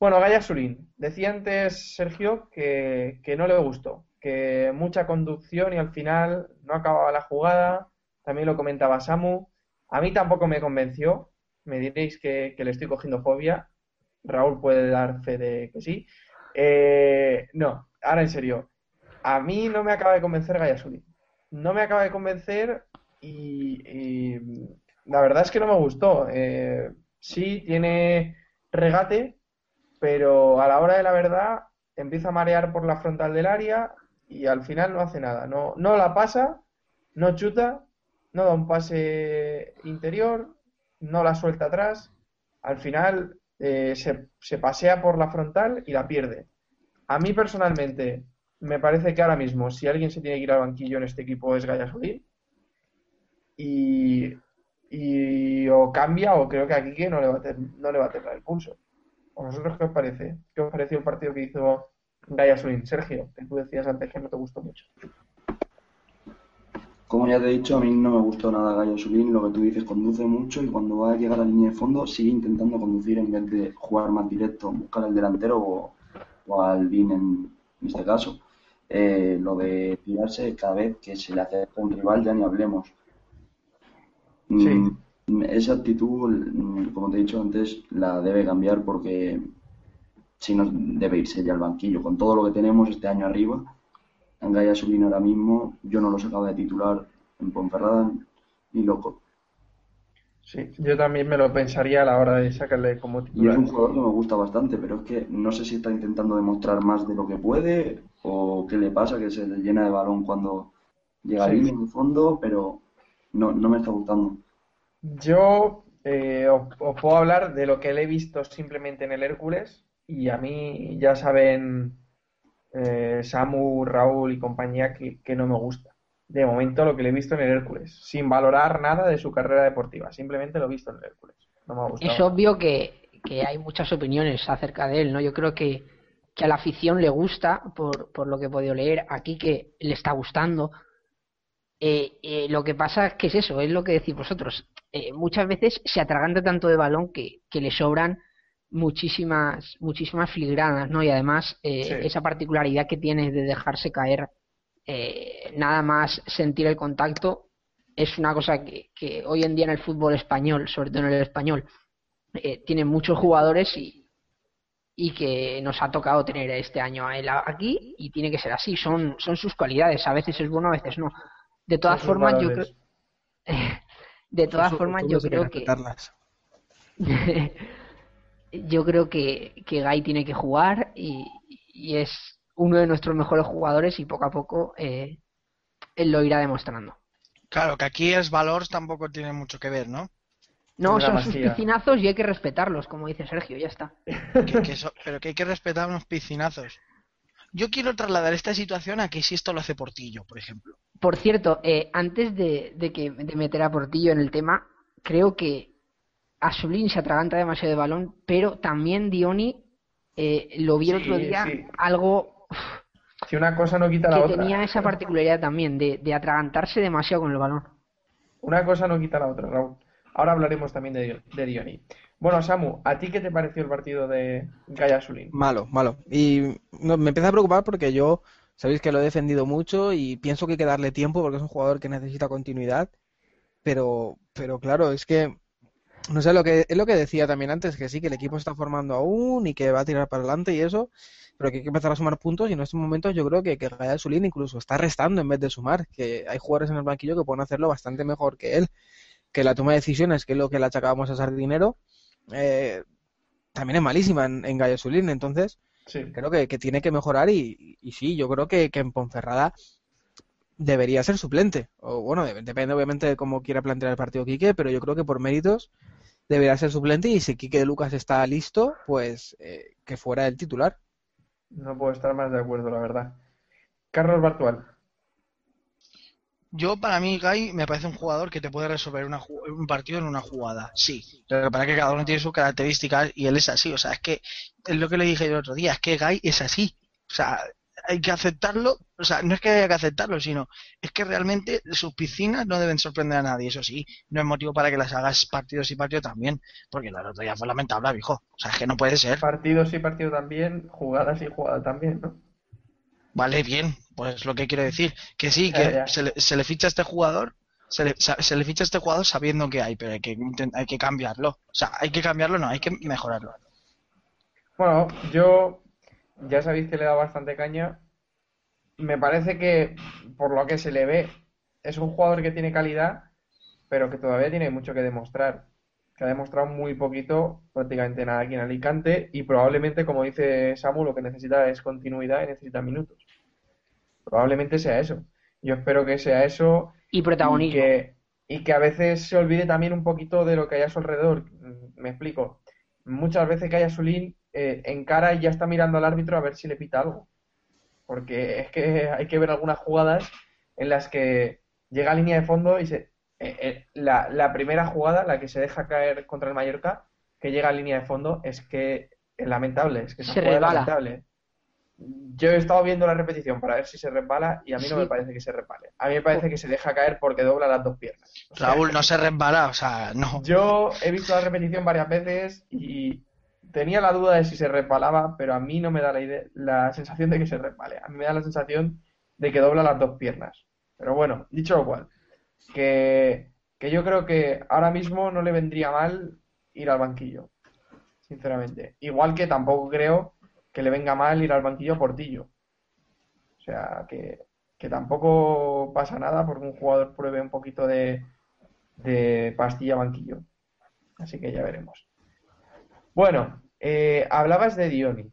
Bueno, Gaya Surín. Decía antes Sergio que, no le gustó, que mucha conducción y al final no acababa la jugada. También lo comentaba Samu. A mí tampoco me convenció. Me diréis que, le estoy cogiendo fobia. Raúl puede dar fe de que sí. Eh, no, ahora en serio. A mí no me acaba de convencer Gaya Surín. No me acaba de convencer y, la verdad es que no me gustó. Eh, sí, tiene regate, pero a la hora de la verdad empieza a marear por la frontal del área y al final no hace nada. No, no la pasa, no chuta, no da un pase interior, no la suelta atrás. Al final eh, se, se, pasea por la frontal y la pierde. A mí personalmente me parece que ahora mismo si alguien se tiene que ir al banquillo en este equipo es Gallasolín. Y, y o cambia o creo que aquí no le va a, no le va a tener el pulso. ¿A vosotros qué os parece? ¿Qué os pareció el partido que hizo Gaia Swin? Sergio, que tú decías antes que no te gustó mucho. Como ya te he dicho, a mí no me gustó nada Gaia Sulín. Lo que tú dices, conduce mucho y cuando va a llegar a la línea de fondo sigue intentando conducir en vez de jugar más directo, buscar al delantero o, al BIN en, este caso. Eh, lo de tirarse cada vez que se le hace un rival, ya ni hablemos. Sí. Mm, esa actitud, mm, como te he dicho antes, la debe cambiar porque si no debe irse ya al banquillo. Con todo lo que tenemos este año arriba, Angaya Sulino ahora mismo, yo no lo sacaba de titular en Ponferrada ni loco. Sí, yo también me lo pensaría a la hora de sacarle como titular. Y es un jugador que me gusta bastante, pero es que no sé si está intentando demostrar más de lo que puede o qué le pasa, que se le llena de balón cuando llega al en fondo, pero no, no me está gustando. Yo eh, os, puedo hablar de lo que le he visto simplemente en el Hércules y a mí ya saben eh, Samu, Raúl y compañía que, no me gusta. De momento lo que le he visto en el Hércules, sin valorar nada de su carrera deportiva, simplemente lo he visto en el Hércules. No me ha gustado. Es obvio que, que hay muchas opiniones acerca de él, ¿no? Yo creo que, que a la afición le gusta, por, por lo que he podido leer, aquí que le está gustando. Eh, eh, lo que pasa es que es eso, es lo que decís vosotros. Eh, muchas veces se atraganta tanto de balón que, le sobran muchísimas muchísimas filigranas, ¿no? Y además eh, esa particularidad que tiene de dejarse caer eh, nada más sentir el contacto es una cosa que, hoy en día en el fútbol español, sobre todo en el español, tienen muchos jugadores y, y que nos ha tocado tener este año a él aquí y tiene que ser así, son, son sus cualidades, a veces es bueno, a veces no. De todas formas, yo creo... De todas formas, yo creo que. yo creo que, que Guy tiene que jugar y, es uno de nuestros mejores jugadores y poco a poco eh, él lo irá demostrando. Claro, que aquí es valor tampoco tiene mucho que ver, ¿no? No, son sus piscinazos y hay que respetarlos, como dice Sergio, ya está. pero que hay que respetar unos piscinazos. Yo quiero trasladar esta situación a que si esto lo hace Portillo, por ejemplo. Por cierto, eh, antes de, que, de meter a Portillo en el tema, creo que Azulín se atraganta demasiado de balón, pero también Dioni eh, lo vi el otro día algo. Si una cosa no quita la otra. Que tenía esa particularidad también de, de, atragantarse demasiado con el balón. Una cosa no quita la otra, Raúl. Ahora hablaremos también de, de Dioni. Bueno, Samu, ¿a ti qué te pareció el partido de Gaya Sulín? Malo, malo. Y me empieza a preocupar porque yo, sabéis que lo he defendido mucho y pienso que hay que darle tiempo porque es un jugador que necesita continuidad. Pero, pero claro, es que no sé lo que es lo que decía también antes que sí que el equipo está formando aún y que va a tirar para adelante y eso pero que hay que empezar a sumar puntos y en estos momentos yo creo que, que Sulín incluso está restando en vez de sumar que hay jugadores en el banquillo que pueden hacerlo bastante mejor que él que la toma de decisiones que es lo que le achacábamos a Sardinero eh, también es malísima en, en Entonces, creo que, tiene que mejorar y, sí, yo creo que, en Ponferrada debería ser suplente. O bueno, depende obviamente de cómo quiera plantear el partido Quique, pero yo creo que por méritos debería ser suplente y si Quique de Lucas está listo, pues eh, que fuera el titular. No puedo estar más de acuerdo, la verdad. Carlos Bartual. Yo, para mí, Guy me parece un jugador que te puede resolver un partido en una jugada. Sí, pero para que cada uno tiene sus características y él es así. O sea, es que es lo que le dije el otro día, es que Guy es así. O sea, hay que aceptarlo, o sea, no es que haya que aceptarlo, sino es que realmente sus piscinas no deben sorprender a nadie, eso sí, no es motivo para que las hagas partidos y partidos también, porque la otro día fue lamentable, viejo, o sea, es que no puede ser. Partidos y partidos también, jugadas y jugadas también, ¿no? Vale, bien, pues lo que quiero decir, que sí, que Se, le, ficha a este jugador, se le, se le, ficha a este jugador sabiendo que hay, pero hay que, hay que cambiarlo, o sea, hay que cambiarlo, no, hay que mejorarlo. Bueno, yo ya sabéis que le da bastante caña. Me parece que, por lo que se le ve, es un jugador que tiene calidad, pero que todavía tiene mucho que demostrar. Que ha demostrado muy poquito, prácticamente nada aquí en Alicante, y probablemente, como dice Samu, lo que necesita es continuidad y necesita minutos. Probablemente sea eso. Yo espero que sea eso. Y protagonismo. Y que, y que a veces se olvide también un poquito de lo que hay a su alrededor. Me explico. Muchas veces que haya su link eh, encara y ya está mirando al árbitro a ver si le pita algo. Porque es que hay que ver algunas jugadas en las que llega a línea de fondo y se, eh, eh, la, primera jugada, la que se deja caer contra el Mallorca, que llega a línea de fondo, es que es lamentable, es que se lamentable. Yo he estado viendo la repetición para ver si se resbala y a mí no me parece que se resbale. A mí me parece que se deja caer porque dobla las dos piernas. Raúl, no se resbala, o sea, no. Yo he visto la repetición varias veces y tenía la duda de si se resbalaba, pero a mí no me da la, idea, la sensación de que se resbale. A mí me da la sensación de que dobla las dos piernas. Pero bueno, dicho lo cual, que, yo creo que ahora mismo no le vendría mal ir al banquillo, sinceramente. Igual que tampoco creo que le venga mal ir al banquillo a Portillo. O sea, que, que tampoco pasa nada porque un jugador pruebe un poquito de, de pastilla banquillo. Así que ya veremos. Bueno, eh, hablabas de Dioni,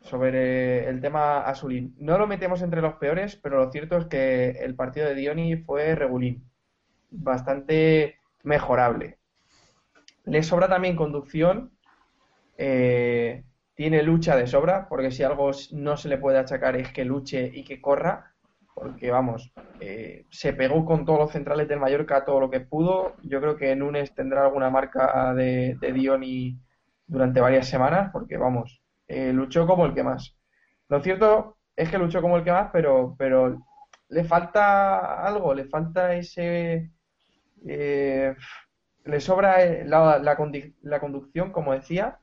sobre el tema azulín. No lo metemos entre los peores, pero lo cierto es que el partido de Dioni fue regulín, bastante mejorable. Le sobra también conducción, eh, tiene lucha de sobra, porque si algo no se le puede achacar es que luche y que corra, porque vamos, eh, se pegó con todos los centrales del Mallorca todo lo que pudo. Yo creo que Nunes tendrá alguna marca de, de Dioni durante varias semanas, porque vamos, eh, luchó como el que más. Lo cierto es que luchó como el que más, pero, pero le falta algo, le falta ese... Eh, le sobra eh, la, la, conducción, como decía,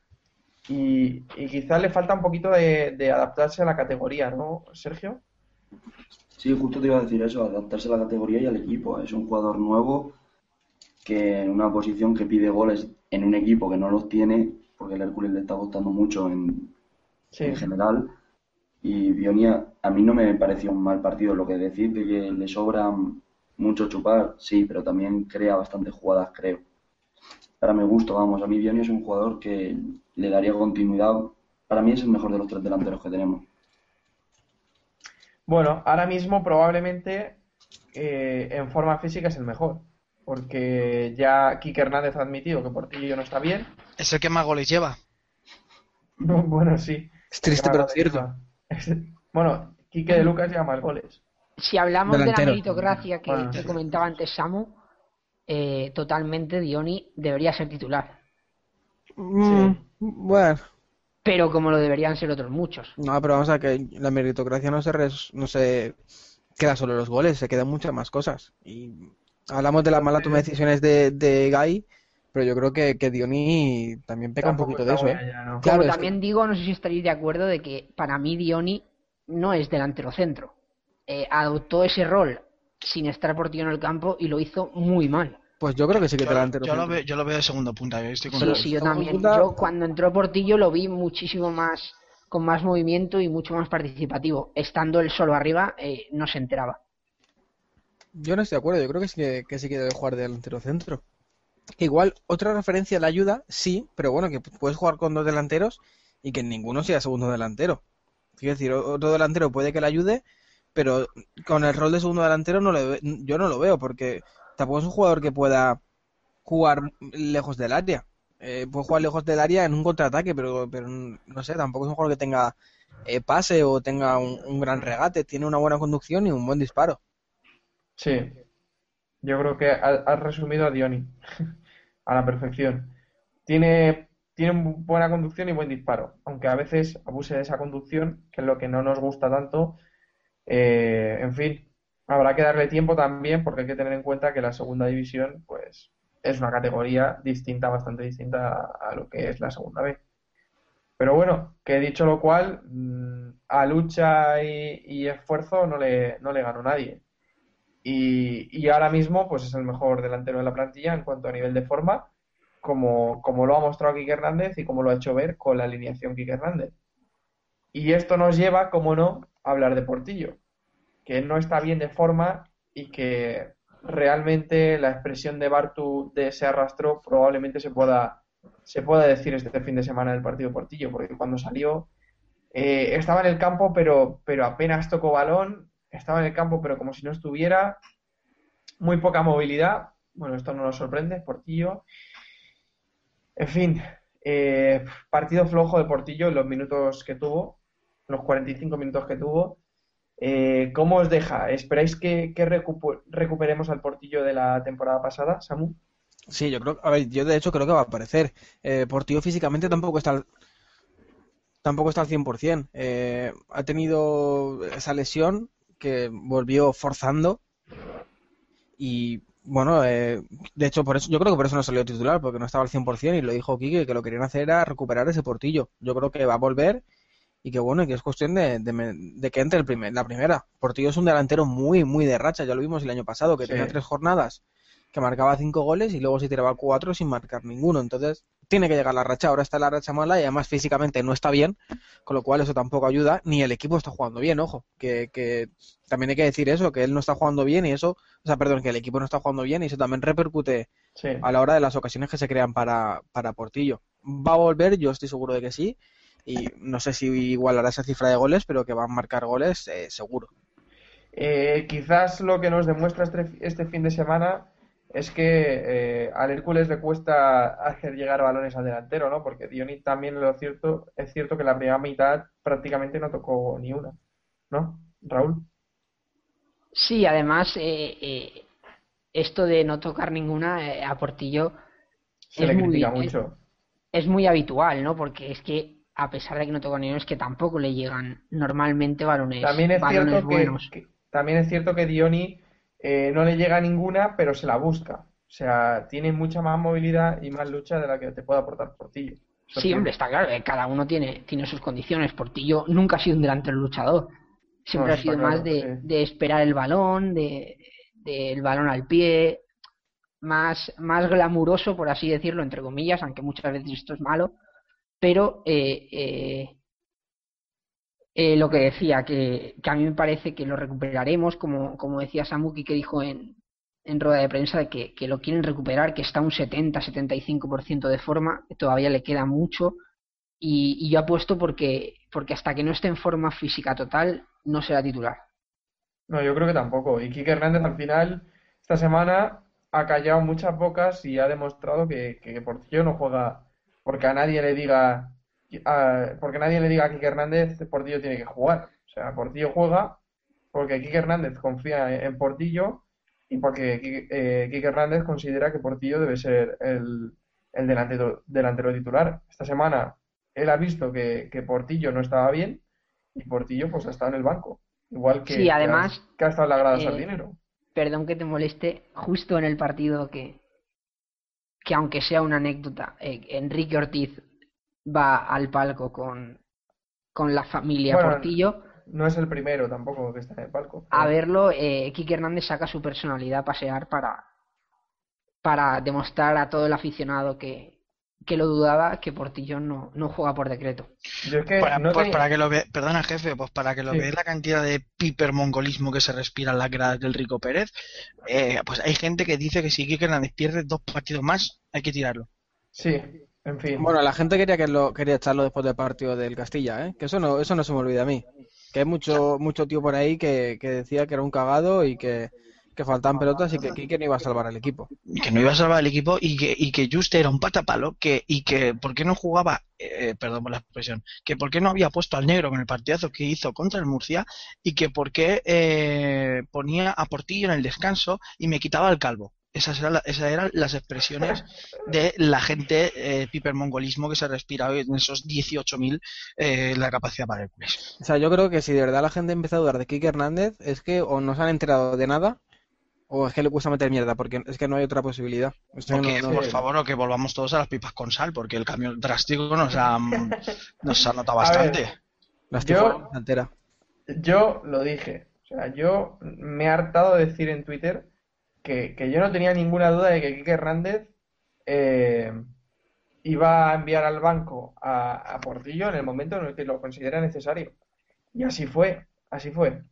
y, y, quizás le falta un poquito de, adaptarse a la categoría, ¿no, Sergio? Sí, justo te iba a decir eso, adaptarse a la categoría y al equipo. Es un jugador nuevo que en una posición que pide goles en un equipo que no los tiene, porque el Hércules le está gustando mucho en, general. Y Bionia, a mí no me pareció un mal partido. Lo que decir de que le sobra mucho chupar, sí, pero también crea bastantes jugadas, creo. Para mi gusto, vamos, a mí Bionia es un jugador que le daría continuidad. Para mí es el mejor de los tres delanteros que tenemos. Bueno, ahora mismo probablemente eh, en forma física es el mejor porque ya Kike Hernández ha admitido que Portillo no está bien. Es el que más goles lleva. bueno, sí. Es triste, pero cierto. Bueno, Quique de Lucas lleva más goles. Si hablamos de la meritocracia que, comentaba antes Samu, eh, totalmente Dioni debería ser titular. Mm, bueno. Pero como lo deberían ser otros muchos. No, pero vamos a que la meritocracia no se, no se queda solo los goles, se quedan muchas más cosas. Y Hablamos de las malas toma de decisiones de, de Guy, pero yo creo que, que Dioni también peca un poquito de eso. ¿eh? Claro, también digo, no sé si estaréis de acuerdo, de que para mí Dioni no es delantero centro. Eh, adoptó ese rol sin estar por ti en el campo y lo hizo muy mal. Pues yo creo que sí que delantero. Yo, lo veo, yo lo veo de segundo punta. Yo estoy sí, sí, yo también. Yo cuando entró Portillo lo vi muchísimo más, con más movimiento y mucho más participativo. Estando él solo arriba, eh, no se enteraba. Yo no estoy de acuerdo, yo creo que sí que, sí que debe jugar de delantero centro. Igual, otra referencia a la ayuda, sí, pero bueno, que puedes jugar con dos delanteros y que ninguno sea segundo delantero. Es decir, otro delantero puede que le ayude, pero con el rol de segundo delantero no le, yo no lo veo, porque tampoco es un jugador que pueda jugar lejos del área. Eh, puede jugar lejos del área en un contraataque, pero, pero no sé, tampoco es un jugador que tenga eh, pase o tenga un, gran regate. Tiene una buena conducción y un buen disparo. Sí, yo creo que has resumido a Dioni a la perfección. Tiene, tiene buena conducción y buen disparo, aunque a veces abuse de esa conducción, que es lo que no nos gusta tanto. Eh, en fin, habrá que darle tiempo también porque hay que tener en cuenta que la segunda división, pues es una categoría distinta, bastante distinta a, lo que es la segunda vez. Pero bueno, que dicho lo cual, mm, a lucha y, esfuerzo no le, no le ganó nadie. Y, ahora mismo, pues es el mejor delantero de la plantilla en cuanto a nivel de forma, como, como lo ha mostrado Quique Hernández y como lo ha hecho ver con la alineación Quique Hernández. Y esto nos lleva, como no, a hablar de Portillo, que no está bien de forma y que realmente la expresión de Bartu de ese arrastro probablemente se pueda, se pueda decir este fin de semana del partido Portillo, porque cuando salió eh, estaba en el campo, pero, pero apenas tocó balón, estaba en el campo, pero como si no estuviera, muy poca movilidad. Bueno, esto no nos sorprende, Portillo. En fin, eh, partido flojo de Portillo en los minutos que tuvo, los 45 minutos que tuvo. Eh, ¿Cómo os deja? ¿Esperáis que, recuperemos al portillo de la temporada pasada, Samu? Sí, yo creo, a ver, yo de hecho creo que va a aparecer. Eh, portillo físicamente tampoco está al, tampoco está al 100%. Eh, ha tenido esa lesión que volvió forzando y bueno, eh, de hecho por eso yo creo que por eso no salió titular porque no estaba al 100% y lo dijo Kike que lo querían hacer era recuperar ese portillo. Yo creo que va a volver y que bueno, que es cuestión de, de, que entre el primer, la primera. Portillo es un delantero muy, muy de racha, ya lo vimos el año pasado, que tenía tres jornadas, que marcaba cinco goles y luego se tiraba cuatro sin marcar ninguno. Entonces, tiene que llegar la racha, ahora está la racha mala y además físicamente no está bien, con lo cual eso tampoco ayuda, ni el equipo está jugando bien, ojo, que, que también hay que decir eso, que él no está jugando bien y eso, o sea, perdón, que el equipo no está jugando bien y eso también repercute a la hora de las ocasiones que se crean para, para Portillo. Va a volver, yo estoy seguro de que sí, y no sé si igualará esa cifra de goles, pero que va a marcar goles eh, seguro. Eh, quizás lo que nos demuestra este, este fin de semana es que eh, al Hércules le cuesta hacer llegar balones al delantero, ¿no? Porque Dioni también lo cierto, es cierto que la primera mitad prácticamente no tocó ni una, ¿no? Raúl. Sí, además esto de no tocar ninguna a Portillo se le critica mucho. Es, es, muy habitual, ¿no? Porque es que a pesar de que no toca ni es que tampoco le llegan normalmente balones, también es cierto buenos. Que, también es cierto que Dioni eh, no le llega ninguna, pero se la busca. O sea, tiene mucha más movilidad y más lucha de la que te puede aportar Portillo. sí, hombre, está claro, cada uno tiene, tiene sus condiciones. Portillo nunca ha sido un delantero luchador. Siempre ha sido más de, de, esperar el balón, de, de, el balón al pie, más, más glamuroso, por así decirlo, entre comillas, aunque muchas veces esto es malo pero eh, eh, lo que decía, que, a mí me parece que lo recuperaremos, como, como decía Samuki que dijo en, en rueda de prensa, de que, lo quieren recuperar, que está un 70-75% de forma, todavía le queda mucho, y, yo apuesto porque, porque hasta que no esté en forma física total, no será titular. No, yo creo que tampoco. Y Kike Hernández al final, esta semana, ha callado muchas bocas y ha demostrado que, que Portillo no juega porque a nadie le diga porque nadie le diga a Kike Hernández Portillo tiene que jugar. O sea, Portillo juega porque Kike Hernández confía en Portillo y porque Kike, eh, Hernández considera que Portillo debe ser el, el delantero, delantero titular. Esta semana él ha visto que, Portillo no estaba bien y Portillo pues ha estado en el banco. Igual que, sí, además, que, ha, estado en la grada eh, dinero. Perdón que te moleste, justo en el partido que, que aunque sea una anécdota, eh, Enrique Ortiz va al palco con, con la familia Portillo. No es el primero tampoco que está en el palco. A verlo, eh, Kike Hernández saca su personalidad a pasear para, para demostrar a todo el aficionado que, que lo dudaba que Portillo no, no juega por decreto. para, pues para que lo ve, perdona jefe, pues para que lo veáis la cantidad de pipermongolismo que se respira en las gradas del Rico Pérez, eh, pues hay gente que dice que si Kike Hernández pierde dos partidos más, hay que tirarlo. Sí, en fin. Bueno, la gente quería que lo quería echarlo después del partido del Castilla, ¿eh? Que eso no, eso no se me olvida a mí. Que hay mucho, mucho tío por ahí que, que decía que era un cagado y que, que faltaban pelotas y que Quique no iba a salvar al equipo. que no iba a salvar el equipo y que, y que Juste era un patapalo que, y que por qué no jugaba, eh, perdón por la expresión, que por qué no había puesto al negro en el partidazo que hizo contra el Murcia y que por qué eh, ponía a Portillo en el descanso y me quitaba al calvo. Esas eran, la- esas eran las expresiones de la gente eh, pipermongolismo que se respira hoy en esos 18.000 eh, la capacidad para Hércules. O sea, yo creo que si de verdad la gente empieza a dudar de Quique Hernández es que o no se han enterado de nada o es que le cuesta meter mierda, porque es que no hay otra posibilidad. O sea, O que, no- no- por favor, o que volvamos todos a las pipas con sal, porque el cambio drástico nos ha, nos ha notado ver, bastante. la yo-. Yo lo dije. O sea, yo me he hartado de decir en Twitter que, yo no tenía ninguna duda de que Quique Hernández eh, iba a enviar al banco a, Portillo en el momento en el que lo considera necesario. Y así fue, así fue.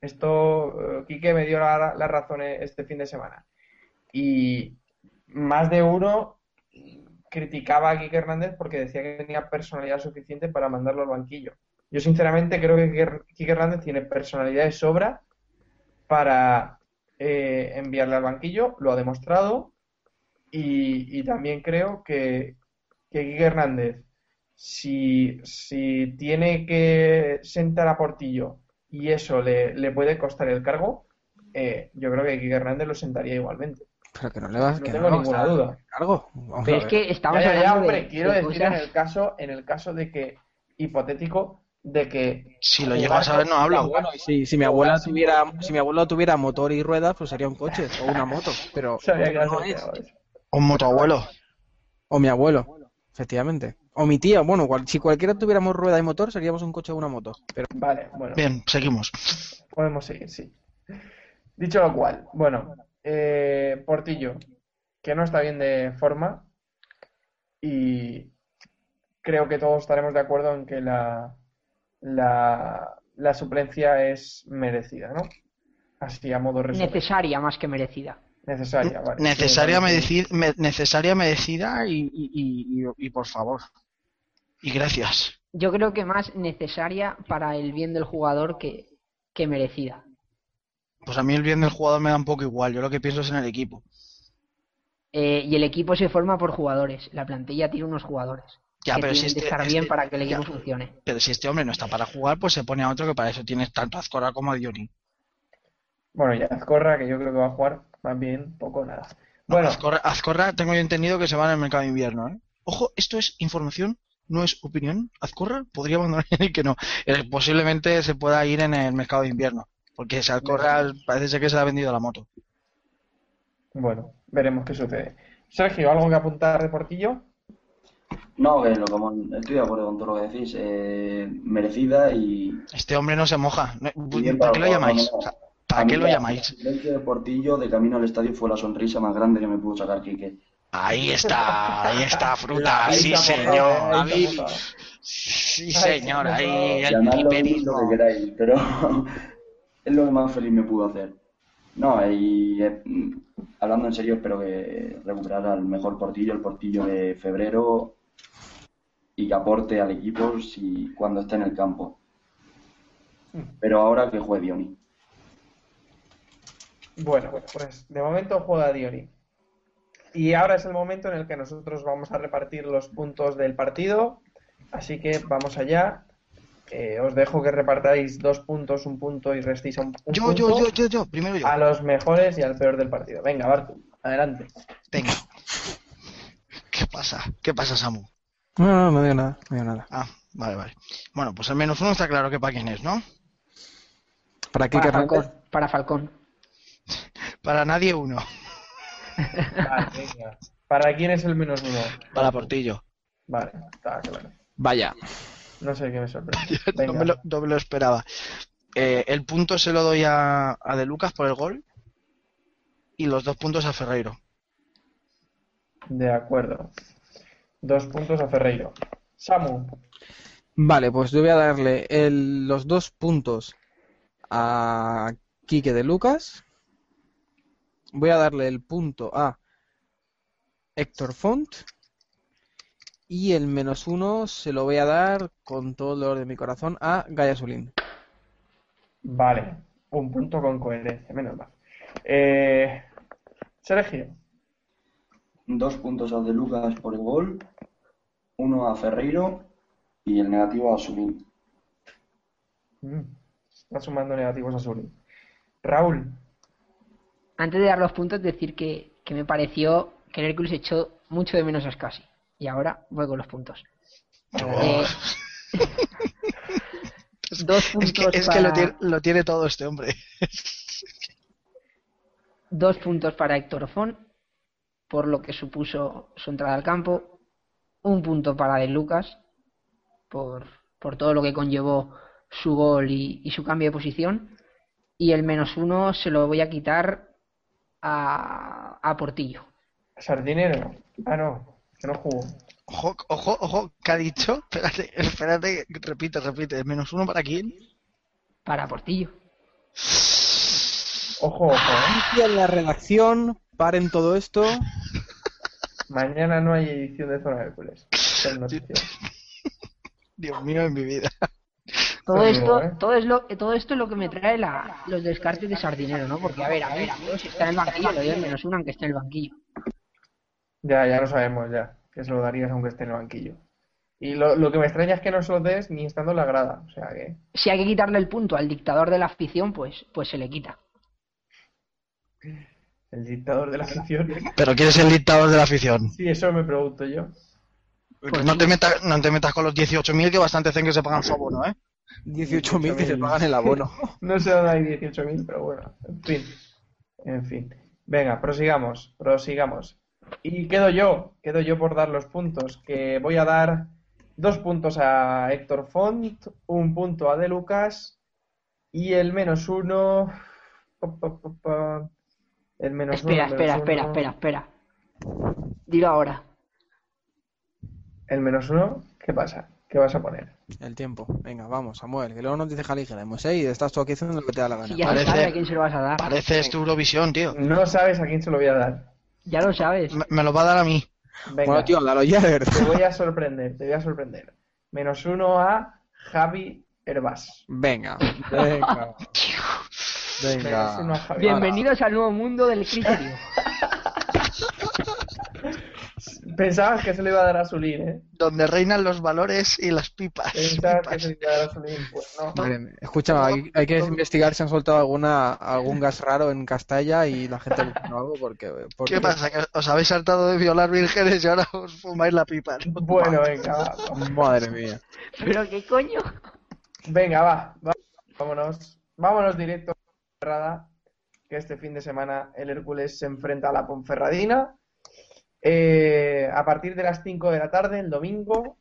Esto, eh, Quique me dio la, la razón este fin de semana. Y más de uno criticaba a Quique Hernández porque decía que tenía personalidad suficiente para mandarlo al banquillo. Yo sinceramente creo que Quique Hernández tiene personalidad de sobra para eh, enviarle al banquillo, lo ha demostrado, y, y también creo que, que Quique Hernández, si, si tiene que sentar a Portillo y eso le, le puede costar el cargo, eh, yo creo que Quique Hernández lo sentaría igualmente. Pero que no le vas No que tengo no, ninguna duda. Cargo. Pero es que estamos Ya, ya, ya, hablando hombre, de, quiero de decir en el caso, en el caso de que, hipotético, de que Si lo llego a saber, no hablo. Bueno, y si, si mi abuela tuviera, si mi abuelo tuviera motor y ruedas, pues sería un coche o una moto, pero no es. Un motoabuelo. O mi abuelo, efectivamente. O mi tía, bueno, cual- si cualquiera tuviéramos rueda y motor, seríamos un coche o una moto. Pero Vale, bueno. Bien, seguimos. Podemos seguir, sí. Dicho lo cual, bueno, eh, Portillo, que no está bien de forma y creo que todos estaremos de acuerdo en que la, la, la suplencia es merecida, ¿no? Así a modo resumen. necesaria más que merecida. Necesaria, vale. Necesaria, Sí, vale, sí. medeci- me- necesaria, merecida y, y, y, y- y por favor. Y gracias. Yo creo que más necesaria para el bien del jugador que, que merecida. Pues a mí el bien del jugador me da un poco igual. Yo lo que pienso es en el equipo. Eh, y el equipo se forma por jugadores. La plantilla tiene unos jugadores Ya, que pero si que este- estar este- bien para que el equipo ya. funcione. Pero si este hombre no está para jugar, pues se pone a otro que para eso tienes tanto a Azcora como a Dioni. Bueno, ya Azcorra, que yo creo que va a jugar más bien poco o nada. No, Bueno, Azcorra, Azcorra tengo yo entendido que se va en el mercado de invierno, ¿eh? Ojo, esto es información, no es opinión. Azcorra podría abandonar y que no. Eh, posiblemente se pueda ir en el mercado de invierno. Porque ese Azcorra parece ser que se le ha vendido la moto. bueno, veremos qué sucede. Sergio, ¿algo que apuntar de Portillo? No, que lo como estoy de acuerdo con todo lo que decís. eh, merecida y. Este hombre no se moja. Bien ¿Para qué lo el llamáis? no, no. O sea, A ¿Para qué lo la- llamáis? La silencio de Portillo de camino al estadio fue la sonrisa más grande que me pudo sacar Quique. Ahí está, ahí está, fruta. Ahí Sí, señor. ahí mojado. Sí, señor. Ahí el Llamadlo lo que piperismo. queráis, pero es lo que más feliz me pudo hacer. No, y eh, hablando en serio, espero que recuperara el mejor Portillo, el Portillo de febrero, y que aporte al equipo si, cuando esté en el campo. Pero ahora que juegue Dioni. Bueno, pues de momento juega Dioni. Y ahora es el momento en el que nosotros vamos a repartir los puntos del partido. Así que vamos allá. Eh, os dejo que repartáis dos puntos, un punto y restéis un, un Yo, punto yo, yo, yo, yo. Primero yo. a los mejores y al peor del partido. Venga, Bartu, adelante. Venga. ¿Qué pasa? ¿Qué pasa, Samu? No, no, no digo nada, no digo nada. Ah, vale, vale. Bueno, pues al menos uno está claro que para quién es, ¿no? Para Quique Para. Falcón. Para Falcón. Para nadie uno. Vale, venga. ¿Para quién es el menos uno? Para Portillo. Vale, está claro. Vaya. No sé qué me sorprende. No Venga. me lo, no me lo esperaba. Eh, el punto se lo doy a, a De Lucas por el gol. Y los dos puntos a Ferreiro. De acuerdo. Dos puntos a Ferreiro. Samu, Vale, pues yo voy a darle el- los dos puntos a Quique de Lucas. Voy a darle el punto a Héctor Font. Y el menos uno se lo voy a dar con todo el dolor de mi corazón a Gaia Solín. Vale, un punto con coherencia, menos mal. Eh, Sergio, Dos puntos a De Lucas por el gol, uno a Ferreiro y el negativo a Surin. mm, está sumando negativos a Suri. Raúl, Antes de dar los puntos, decir que, que me pareció que el Hércules echó mucho de menos a Scassi. Y ahora voy con los puntos. Eh, dos puntos Es que, es que lo, tiene, lo tiene todo este hombre. dos puntos para Héctor Fon por lo que supuso su entrada al campo. Un punto para De Lucas por, por todo lo que conllevó su gol y, y su cambio de posición. Y el menos uno se lo voy a quitar a, a Portillo. Sardinero. Ah, no, que no jugó. Ojo, ojo, ojo, ¿qué ha dicho? Espérate, espérate, repite, repite. ¿Menos uno para quién? Para Portillo. Ojo, ojo, ¿eh? Y en la redacción, paren todo esto. Mañana no hay edición de Zona Hércules. Dios mío, en mi vida. Todo Pero, esto, ¿eh? todo, es lo, todo esto es lo que me trae la, los descartes de Sardinero, ¿no? Porque, a ver, a ver, si está en el banquillo, le doy el menos uno aunque esté en el banquillo. Ya, ya lo sabemos, ya. Que se lo darías aunque esté en el banquillo. Y lo, lo que me extraña es que no se lo des ni estando en la grada. O sea que. Si hay que quitarle el punto al dictador de la afición, pues, pues se le quita. El dictador de la afición. Pero ¿quién es el dictador de la afición? Sí, eso me pregunto yo. No te metas, no te metas con los 18.000 que bastante hacen que se pagan su abono, ¿eh? 18.000 que se pagan el abono. No sé dónde hay 18.000, pero bueno. En fin. En fin. Venga, prosigamos. Prosigamos. Y quedo yo. Quedo yo por dar los puntos. Que voy a dar dos puntos a Héctor Font, un punto a De Lucas y el menos uno. pa, pa, pa, pa. El menos Espera, uno. el espera, menos espera, uno. espera, espera. Dilo ahora. El menos uno, ¿qué pasa? ¿Qué vas a poner? El tiempo. Venga, vamos, Samuel. Que luego nos dice Jali Jeremos, ¿eh? Y estás tú aquí haciendo lo que te da la gana. Si ya parece- sabes a quién se lo vas a dar. Parece esto Eurovisión, tío. No sabes a quién se lo voy a dar. Ya lo sabes. Me, me lo va a dar a mí. Venga. Bueno, tío, dalo ya. Te voy a sorprender, te voy a sorprender. Menos uno a Javi Herbás. Venga, venga. Venga. Bienvenidos al nuevo mundo del criterio. Pensabas que se le iba a dar a Zulín, ¿eh? Donde reinan los valores y las pipas. Pensabas que se le iba a dar a Zulín, pues no. Madre mía. Escucha, hay, hay que investigar si han soltado alguna algún gas raro en Castalla y la gente no algo porque, porque ¿Qué pasa? ¿Que os habéis hartado de violar vírgenes y ahora os fumáis la pipa? ¿no? Bueno, venga, va. Madre mía. ¿Pero qué coño? Venga, va, va. Vámonos. Vámonos directo Ponferrada, que este fin de semana el Hércules se enfrenta a la Ponferradina. eh, a partir de las 5 de la tarde, el domingo,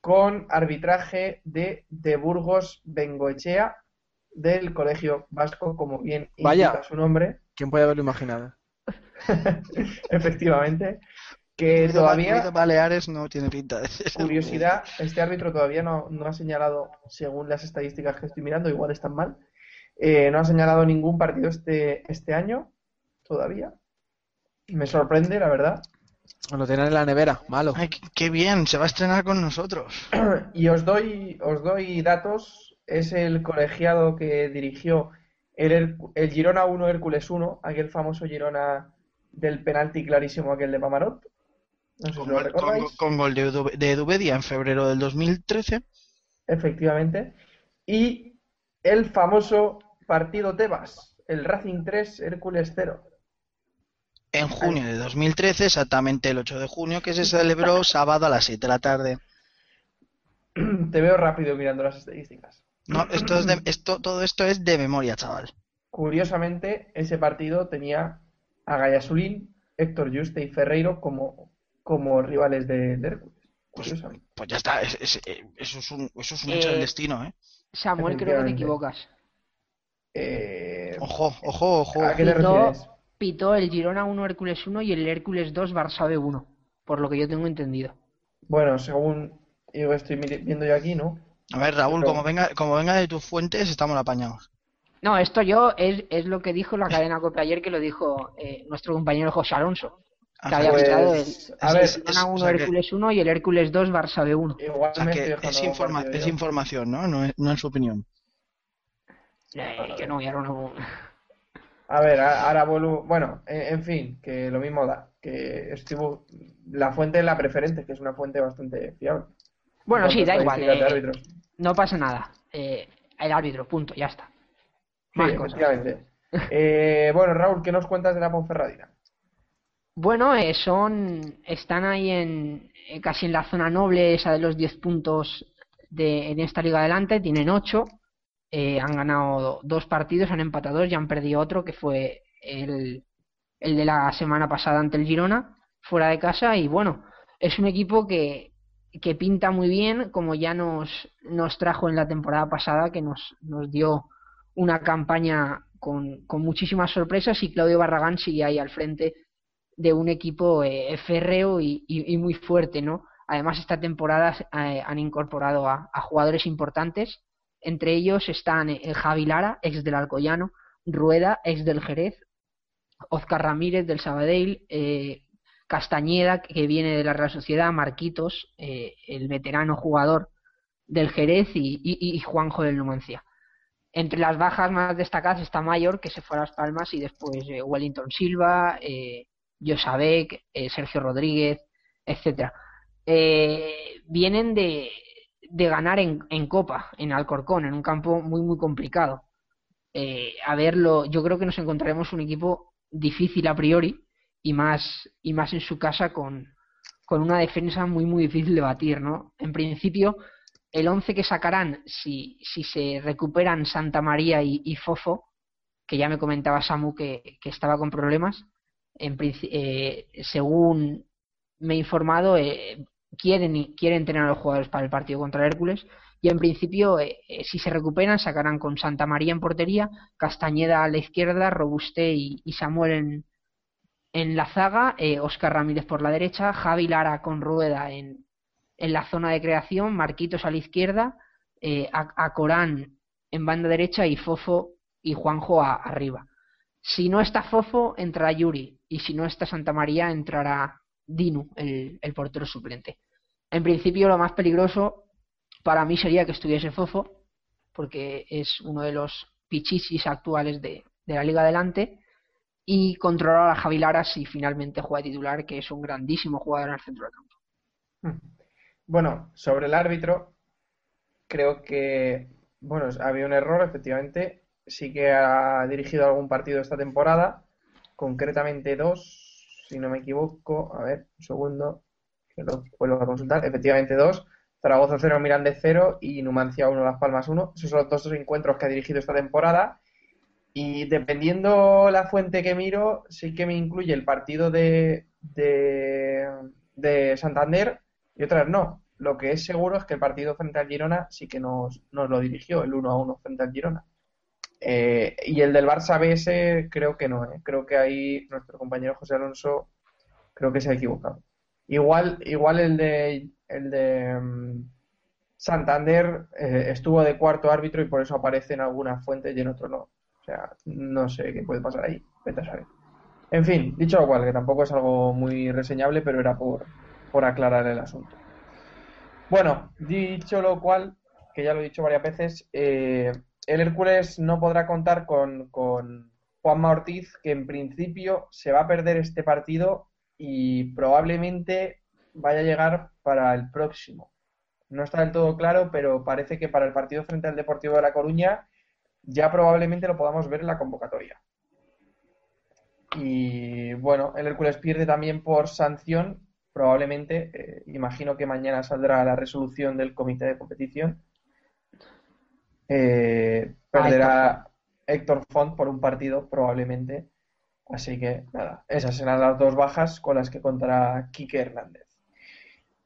con arbitraje de, de Burgos Bengoechea del Colegio Vasco, como bien Vaya. indica su nombre, ¿Quién puede haberlo imaginado? efectivamente, que todavía... Baleares no tiene pinta de ser. Curiosidad, este árbitro todavía no, no ha señalado, según las estadísticas que estoy mirando, igual están mal, eh, no ha señalado ningún partido este, este año, todavía. Me sorprende, la verdad. Lo tienen en la nevera, malo. Ay, qué- bien, se va a estrenar con nosotros. Y os doy, os doy datos. Es el colegiado que dirigió el, el Girona 1 Hércules 1, aquel famoso Girona del penalti clarísimo aquel de Pamarot. No sé si Con, lo gol- con- recordáis. con gol de, de Edubedia en febrero del 2013. Efectivamente. Y el famoso partido Tebas, el Racing 3, Hércules 0. En junio de 2013, exactamente el 8 de junio, que se celebró sábado a las 7 de la tarde. Te veo rápido mirando las estadísticas. No, esto es de- esto, todo esto es de memoria, chaval. Curiosamente, ese partido tenía a Gallasulín, Héctor Juste y Ferreiro como, como rivales de, de Hércules. Pues, Curiosamente. pues ya está, es- es- eh, eso es un, eso es un Eh, hecho del destino, ¿eh? Samuel, creo que te equivocas. Eh, Ojo, ojo, ojo. ¿A qué te Pitó, refieres? pitó el Girona 1 Hércules 1 y el Hércules 2 Barça B 1, por lo que yo tengo entendido. Bueno, según yo estoy viendo yo aquí, ¿no? A ver, Raúl, Pero- como venga, como venga de tus fuentes, estamos apañados. No, esto yo es, es lo que dijo la cadena COPE ayer, que lo dijo eh, nuestro compañero José Alonso, que había pues, el, a el ver, Girona es- 1 o sea Hércules 1 y el Hércules 2 Barça B 1. Igual O sea me que estoy es, informa- es información, ¿no? No es, no es su opinión. Eh, yo no, ahora no. A ver, a- Arabolu, bueno, en fin, que lo mismo da, que estuvo la fuente es la preferente, que es una fuente bastante fiable. Bueno, En sí, a da igual. de eh, no pasa nada. Eh, el árbitro, punto, ya está. Sí, Más efectivamente. Eh, bueno, Raúl, ¿qué nos cuentas de la Ponferradina? Bueno, eh, son están ahí en eh, casi en la zona noble, esa de los 10 puntos de, en esta liga adelante, tienen 8, han ganado dos partidos, han empatado dos y han perdido otro, que fue el, el de la semana pasada ante el Girona, fuera de casa, y bueno, es un equipo que, que pinta muy bien, como ya nos, nos trajo en la temporada pasada, que nos, nos dio una campaña con, con muchísimas sorpresas y Claudio Barragán sigue ahí al frente de un equipo eh, férreo y, y- muy fuerte, ¿no? Además, esta temporada eh, han incorporado a jugadores importantes. Entre ellos están eh, Javi Lara, ex del Alcoyano, Rueda, ex del Jerez, Oscar Ramírez del Sabadell, eh, Castañeda, que viene de la Real Sociedad, Marquitos, eh, el veterano jugador del Jerez, y, Juanjo del Numancia. Entre las bajas más destacadas está Mayor, que se fue a Las Palmas, y después eh, Wellington Silva, eh, eh, Sergio Rodríguez, etcétera. Vienen de, de ganar en, en Copa, en Alcorcón, en un campo muy, muy complicado. Eh, a verlo, yo creo que nos encontraremos un equipo difícil a priori y más, y más en su casa con, con una defensa muy, muy difícil de batir, ¿no? En principio, el 11 que sacarán, si, si se recuperan Santa María y, Fofo, que ya me comentaba Samu que, que estaba con problemas, en eh, según me he informado, eh, quieren, quieren tener a los jugadores para el partido contra Hércules y en principio, eh, eh, si se recuperan, sacarán con Santa María en portería, Castañeda a la izquierda, Robuste y, y Samuel en, en la zaga, eh, Oscar Ramírez por la derecha, Javi Lara con Rueda en, en la zona de creación, Marquitos a la izquierda, eh, a, a Corán en banda derecha y Fofo y Juanjo a- arriba. Si no está Fofo, entrará Yuri. Y si no está Santa María, entrará Dinu, el, portero suplente. En principio, lo más peligroso para mí sería que estuviese Fofo, porque es uno de los pichichis actuales de, la Liga Adelante. Y controlar a Javi Lara si finalmente juega titular, que es un grandísimo jugador en el centro del campo. Bueno, sobre el árbitro, creo que, bueno, había un error, efectivamente. Sí que ha dirigido algún partido esta temporada, concretamente dos, si no me equivoco. A ver, un segundo, que lo vuelvo a consultar. Efectivamente dos. Zaragoza 0, Mirandés 0 y Numancia 1, Las Palmas 1. Esos son los dos encuentros que ha dirigido esta temporada. Y dependiendo la fuente que miro, sí que me incluye el partido de, de, de Santander y otras no. Lo que es seguro es que el partido frente al Girona sí que nos, nos lo dirigió, el 1 a 1 frente al Girona. Eh, y el del Barça BS creo que no, ¿eh? creo que ahí nuestro compañero José Alonso creo que se ha equivocado. Igual, igual el de el de mm, Santander eh, estuvo de cuarto árbitro y por eso aparece en alguna fuente y en otro no. O sea, no sé qué puede pasar ahí. Vete a saber. En fin, dicho lo cual, que tampoco es algo muy reseñable, pero era por, por aclarar el asunto. Bueno, dicho lo cual, que ya lo he dicho varias veces, eh, el Hércules no podrá contar con, con Juanma Ortiz, que en principio se va a perder este partido y probablemente vaya a llegar para el próximo. No está del todo claro, pero parece que para el partido frente al Deportivo de La Coruña ya probablemente lo podamos ver en la convocatoria. Y bueno, el Hércules pierde también por sanción. Probablemente, eh, imagino que mañana saldrá la resolución del comité de competición. Eh, perderá Héctor Font por un partido, probablemente. Así que nada, esas serán las dos bajas con las que contará Quique Hernández.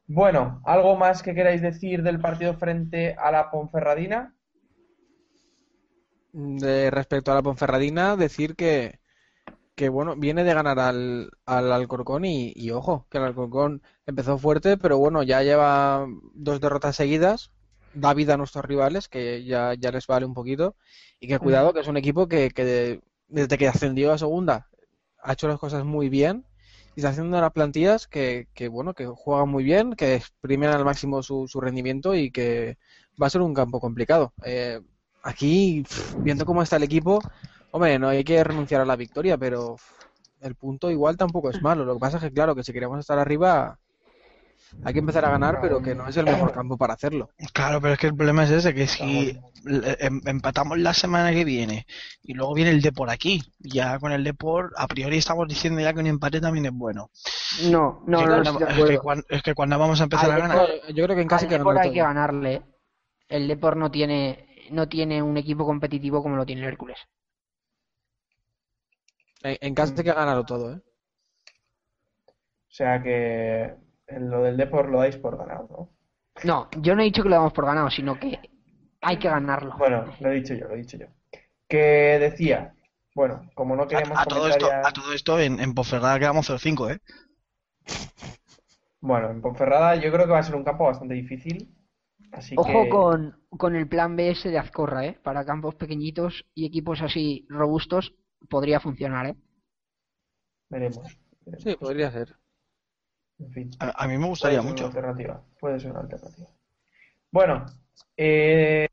Bueno, ¿algo más que queráis decir del partido frente a la Ponferradina? De respecto a la Ponferradina, decir que, que bueno, viene de ganar al, al Alcorcón y, y ojo, que el Alcorcón empezó fuerte, pero bueno, ya lleva dos derrotas seguidas, da vida a nuestros rivales, que ya, ya les vale un poquito, y que cuidado, que es un equipo que, que desde que ascendió a segunda ha hecho las cosas muy bien y está haciendo unas plantillas que, que bueno, que juegan muy bien, que exprimen al máximo su, su rendimiento y que va a ser un campo complicado. Eh, aquí, viendo cómo está el equipo, hombre, no hay que renunciar a la victoria, pero el punto igual tampoco es malo. Lo que pasa es que, claro, que si queremos estar arriba, hay que empezar a ganar, pero que no es el mejor campo para hacerlo. Claro, pero es que el problema es ese, que si em, empatamos la semana que viene y luego viene el de por aquí, ya con el de por, a priori estamos diciendo ya que un empate también es bueno. No, no, no, es, que cuando, vamos a empezar a ganar. yo creo que en casa que hay que ganarle. El Depor no tiene, no tiene un equipo competitivo como lo tiene el Hércules. En, casa hay que ganarlo todo, ¿eh? O sea que en lo del Depor lo dais por ganado, ¿no? No, yo no he dicho que lo damos por ganado, sino que hay que ganarlo. Bueno, lo he dicho yo, lo he dicho yo. Que decía, bueno, como no queremos a, todo esto, a todo esto en, en Ponferrada quedamos 0-5, ¿eh? Bueno, en Ponferrada yo creo que va a ser un campo bastante difícil. Así Ojo con, con el plan BS de Azcorra, ¿eh? Para campos pequeñitos y equipos así robustos podría funcionar, ¿eh? Veremos. Sí, podría ser. A, mí me gustaría mucho. alternativa. Puede ser una alternativa. Bueno, eh,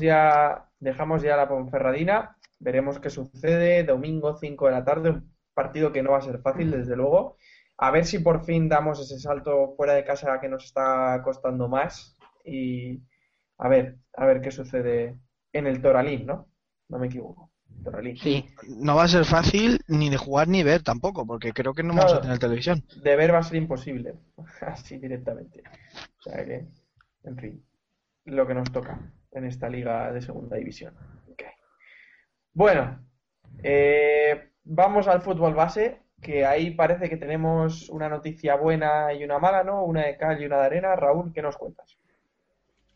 ya, dejamos ya la Ponferradina. Veremos qué sucede. Domingo 5 de la tarde. Un partido que no va a ser fácil, desde luego. A ver si por fin damos ese salto fuera de casa que nos está costando más. Y a ver, a ver qué sucede en el Toralín, ¿no? No me equivoco. Sí. No va a ser fácil ni de jugar ni ver tampoco, porque creo que no, vamos a tener televisión. De ver va a ser imposible, así directamente. O sea que, en fin, lo que nos toca en esta liga de segunda división. Bueno, eh, vamos al fútbol base, que ahí parece que tenemos una noticia buena y una mala, ¿no? Una de cal y una de arena. Raúl, ¿qué nos cuentas?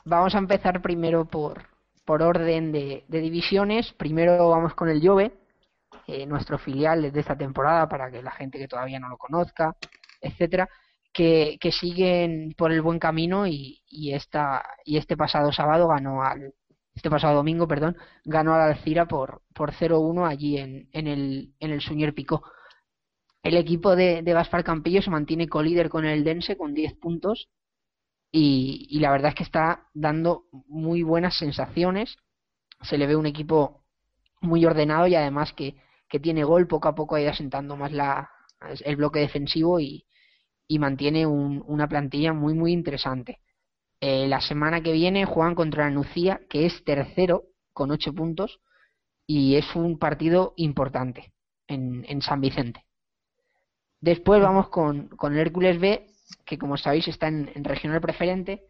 Vamos a empezar primero por, por orden de, divisiones. Primero vamos con el Jove, eh, nuestro filial de esta temporada, para que la gente que todavía no lo conozca, etcétera, que, que siguen por el buen camino y, y, esta, y este pasado sábado ganó al este pasado domingo, perdón, ganó al Alcira por, por 0-1 allí en, en, el, en el Suñer Pico. El equipo de, de Gaspar Campillo se mantiene colíder con el Dense con 10 puntos y, la verdad es que está dando muy buenas sensaciones. Se le ve un equipo muy ordenado y además que, que tiene gol, poco a poco ha ido asentando más la, el bloque defensivo y, y mantiene un, una plantilla muy muy interesante. Eh, la semana que viene juegan contra Nucía, que es tercero con ocho puntos y es un partido importante en, en San Vicente. Después vamos con, con el Hércules B, que como sabéis está en, regional preferente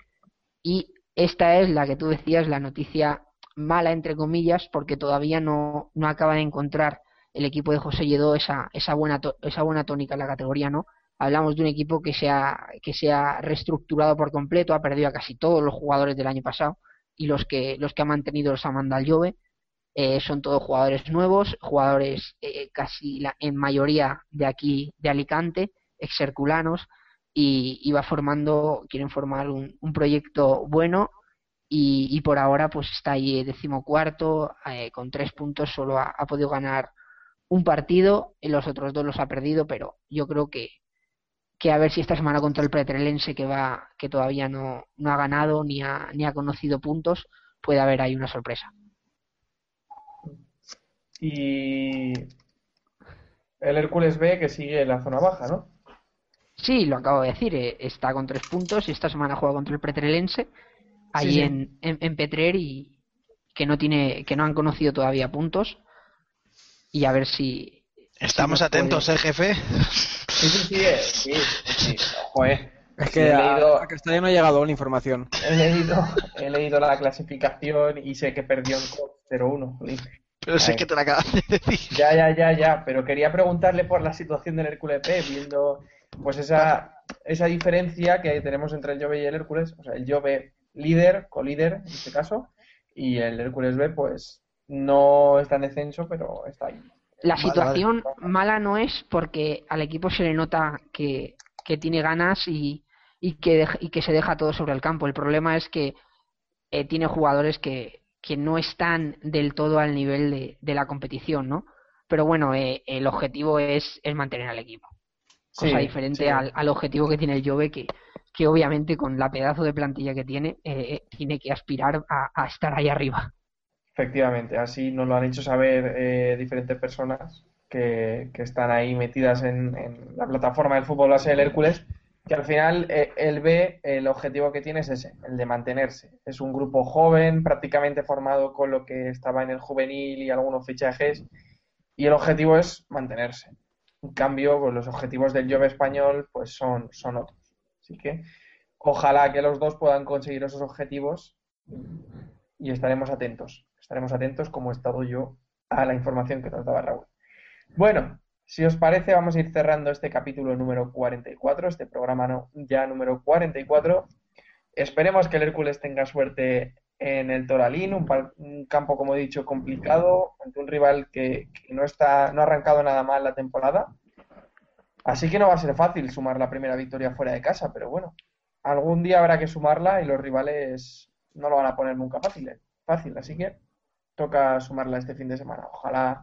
y esta es la que tú decías, la noticia mala entre comillas, porque todavía no, no acaba de encontrar el equipo de José Lledó esa, esa, buena, esa buena tónica en la categoría, ¿no? Hablamos de un equipo que se, ha, que se ha reestructurado por completo, ha perdido a casi todos los jugadores del año pasado y los que, los que ha mantenido los Amanda Jove eh, son todos jugadores nuevos, jugadores eh, casi la, en mayoría de aquí de Alicante, exerculanos, y, va formando, quieren formar un, proyecto bueno y, y, por ahora pues está ahí decimocuarto eh, con tres puntos, solo ha, podido ganar un partido, en los otros dos los ha perdido, pero yo creo que, que a ver si esta semana contra el Pretrelense que va que todavía no, no ha ganado ni ha, ni ha conocido puntos, puede haber ahí una sorpresa. Y el Hércules B que sigue en la zona baja, ¿no? Sí, lo acabo de decir, eh, está con tres puntos y esta semana juega contra el Pretrelense, ahí En, en, Petrer y que no tiene, que no han conocido todavía puntos y a ver si estamos atentos, ¿eh, jefe? Sí, sí, sí, sí, Es que he leído, a, a no ha llegado la información. He leído, he leído la clasificación y sé que perdió en 0-1. Pero sé que te la acabas de decir. Ya, ya, ya, ya. Pero quería preguntarle por la situación del Hércules P, viendo pues esa, esa diferencia que tenemos entre el Jove y el Hércules, o sea, el Jove líder, co-líder en este caso, y el Hércules B, pues no está en descenso, pero está ahí. La situación mala no es porque al equipo se le nota que, que tiene ganas y, y, que y que se deja todo sobre el campo. El problema es que eh, tiene jugadores que, que no están del todo al nivel de, de la competición, ¿no? Pero bueno, eh, el objetivo es, es mantener al equipo cosa diferente Al, objetivo que tiene el Jove, que, que obviamente con la pedazo de plantilla que tiene, eh, eh, tiene que aspirar a, estar ahí arriba. Efectivamente, así nos lo han hecho saber eh, diferentes personas que, están ahí metidas en, la plataforma del fútbol base del Hércules, que al final eh, él ve el objetivo que tiene es ese, el de mantenerse. Es un grupo joven, prácticamente formado con lo que estaba en el juvenil y algunos fichajes, y el objetivo es mantenerse. En cambio, pues los objetivos del Jove español pues son, son otros. Así que ojalá que los dos puedan conseguir esos objetivos y estaremos atentos. Estaremos atentos como he estado yo a la información que nos daba Raúl. Bueno, si os parece, vamos a ir cerrando este capítulo número 44, este programa ya número 44. Esperemos que el Hércules tenga suerte en el Toralín, un, campo, como he dicho, complicado, ante un rival que, no, está, no ha arrancado nada mal la temporada. Así que no va a ser fácil sumar la primera victoria fuera de casa, pero bueno, algún día habrá que sumarla y los rivales no lo van a poner nunca fácil. ¿eh? Fácil, así que toca sumarla este fin de semana. Ojalá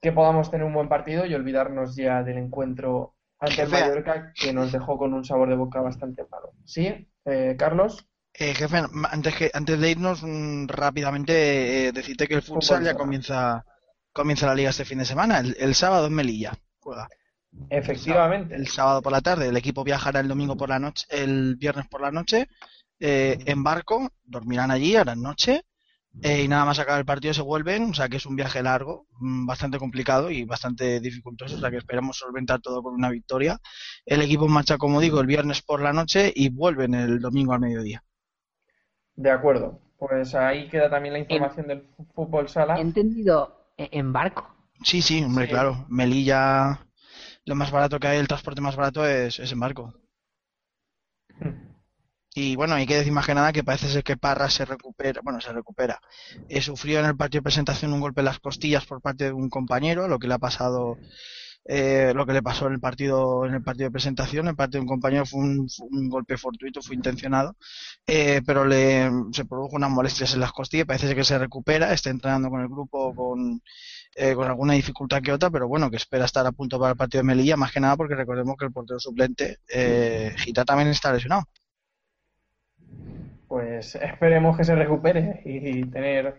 que podamos tener un buen partido y olvidarnos ya del encuentro ante el Mallorca que nos dejó con un sabor de boca bastante malo. ¿Sí, eh, Carlos? Eh, jefe, antes, que, antes de irnos mm, rápidamente, eh, decirte que el futsal ya comienza, comienza la liga este fin de semana. El, sábado en Melilla juega. Efectivamente. El sábado, por la tarde, el equipo viajará el domingo por la noche, el viernes por la noche, eh, en barco, dormirán allí, harán noche, y nada más acabar el partido se vuelven, o sea que es un viaje largo, mm, bastante complicado y bastante dificultoso, o sea que esperamos solventar todo con una victoria. El equipo marcha, como digo, el viernes por la noche y vuelven el domingo al mediodía. De acuerdo. Pues ahí queda también la información del fútbol sala. He entendido e-, en barco. Sí, sí, hombre, claro. Melilla, lo más barato que hay, el transporte más barato es, en barco. Hmm. Y bueno, hay que decir más que nada que parece ser que Parra se recupera, bueno, se recupera. He sufrido en el partido de presentación un golpe en las costillas por parte de un compañero, lo que le ha pasado eh, lo que le pasó en el partido en el partido de presentación el partido de un compañero fue un, golpe fortuito fue intencionado eh, pero le se produjo unas molestias en las costillas parece que se recupera está entrenando con el grupo con eh, con alguna dificultad que otra pero bueno que espera estar a punto para el partido de Melilla más que nada porque recordemos que el portero suplente Gita también está lesionado. Pues esperemos que se recupere y tener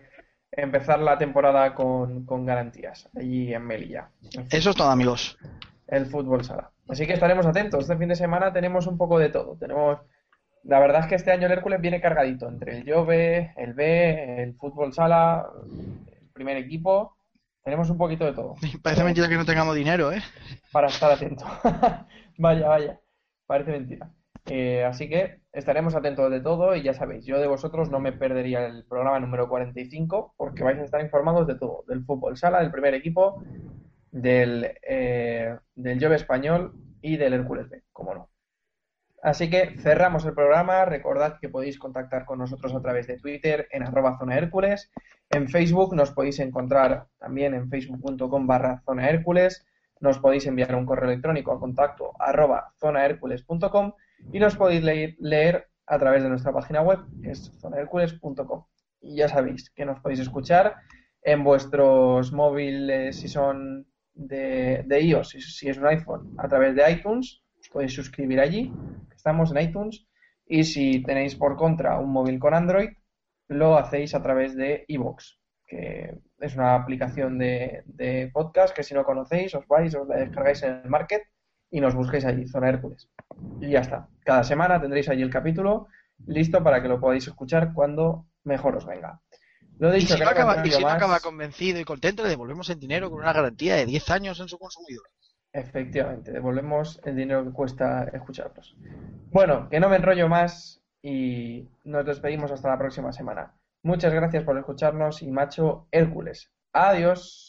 empezar la temporada con, garantías allí en Melilla. Eso es todo, amigos. El fútbol sala. Así que estaremos atentos. Este fin de semana tenemos un poco de todo. Tenemos. La verdad es que este año el Hércules viene cargadito entre el Jove, el B, el fútbol sala, el primer equipo. Tenemos un poquito de todo. Parece mentira que no tengamos dinero, ¿eh? Para estar atento. vaya, vaya. Parece mentira. Eh, así que estaremos atentos de todo y ya sabéis, yo de vosotros no me perdería el programa número 45 porque vais a estar informados de todo, del fútbol sala, del primer equipo, del, eh, del Jove español y del Hércules B, como no. Así que cerramos el programa. Recordad que podéis contactar con nosotros a través de Twitter en arroba zona Hércules. En Facebook nos podéis encontrar también en facebook.com barra zona Hércules. Nos podéis enviar un correo electrónico a contacto arroba zonahercules.com y nos podéis leer, a través de nuestra página web, que es zonahercules.com. Y ya sabéis que nos podéis escuchar en vuestros móviles si son de, de iOS, si, es un iPhone, a través de iTunes, os podéis suscribir allí, estamos en iTunes, y si tenéis por contra un móvil con Android, lo hacéis a través de iVoox, que es una aplicación de, de podcast que si no conocéis, os vais, os la descargáis en el market y nos busquéis allí, Zona Hércules. Y ya está. Cada semana tendréis allí el capítulo listo para que lo podáis escuchar cuando mejor os venga. Lo he dicho, y si, no acaba, y si no acaba convencido y contento, le devolvemos el dinero con una garantía de 10 años en su consumidor. Efectivamente, devolvemos el dinero que cuesta escucharlos. Bueno, que no me enrollo más y nos despedimos hasta la próxima semana. Muchas gracias por escucharnos y macho Hércules. Adiós.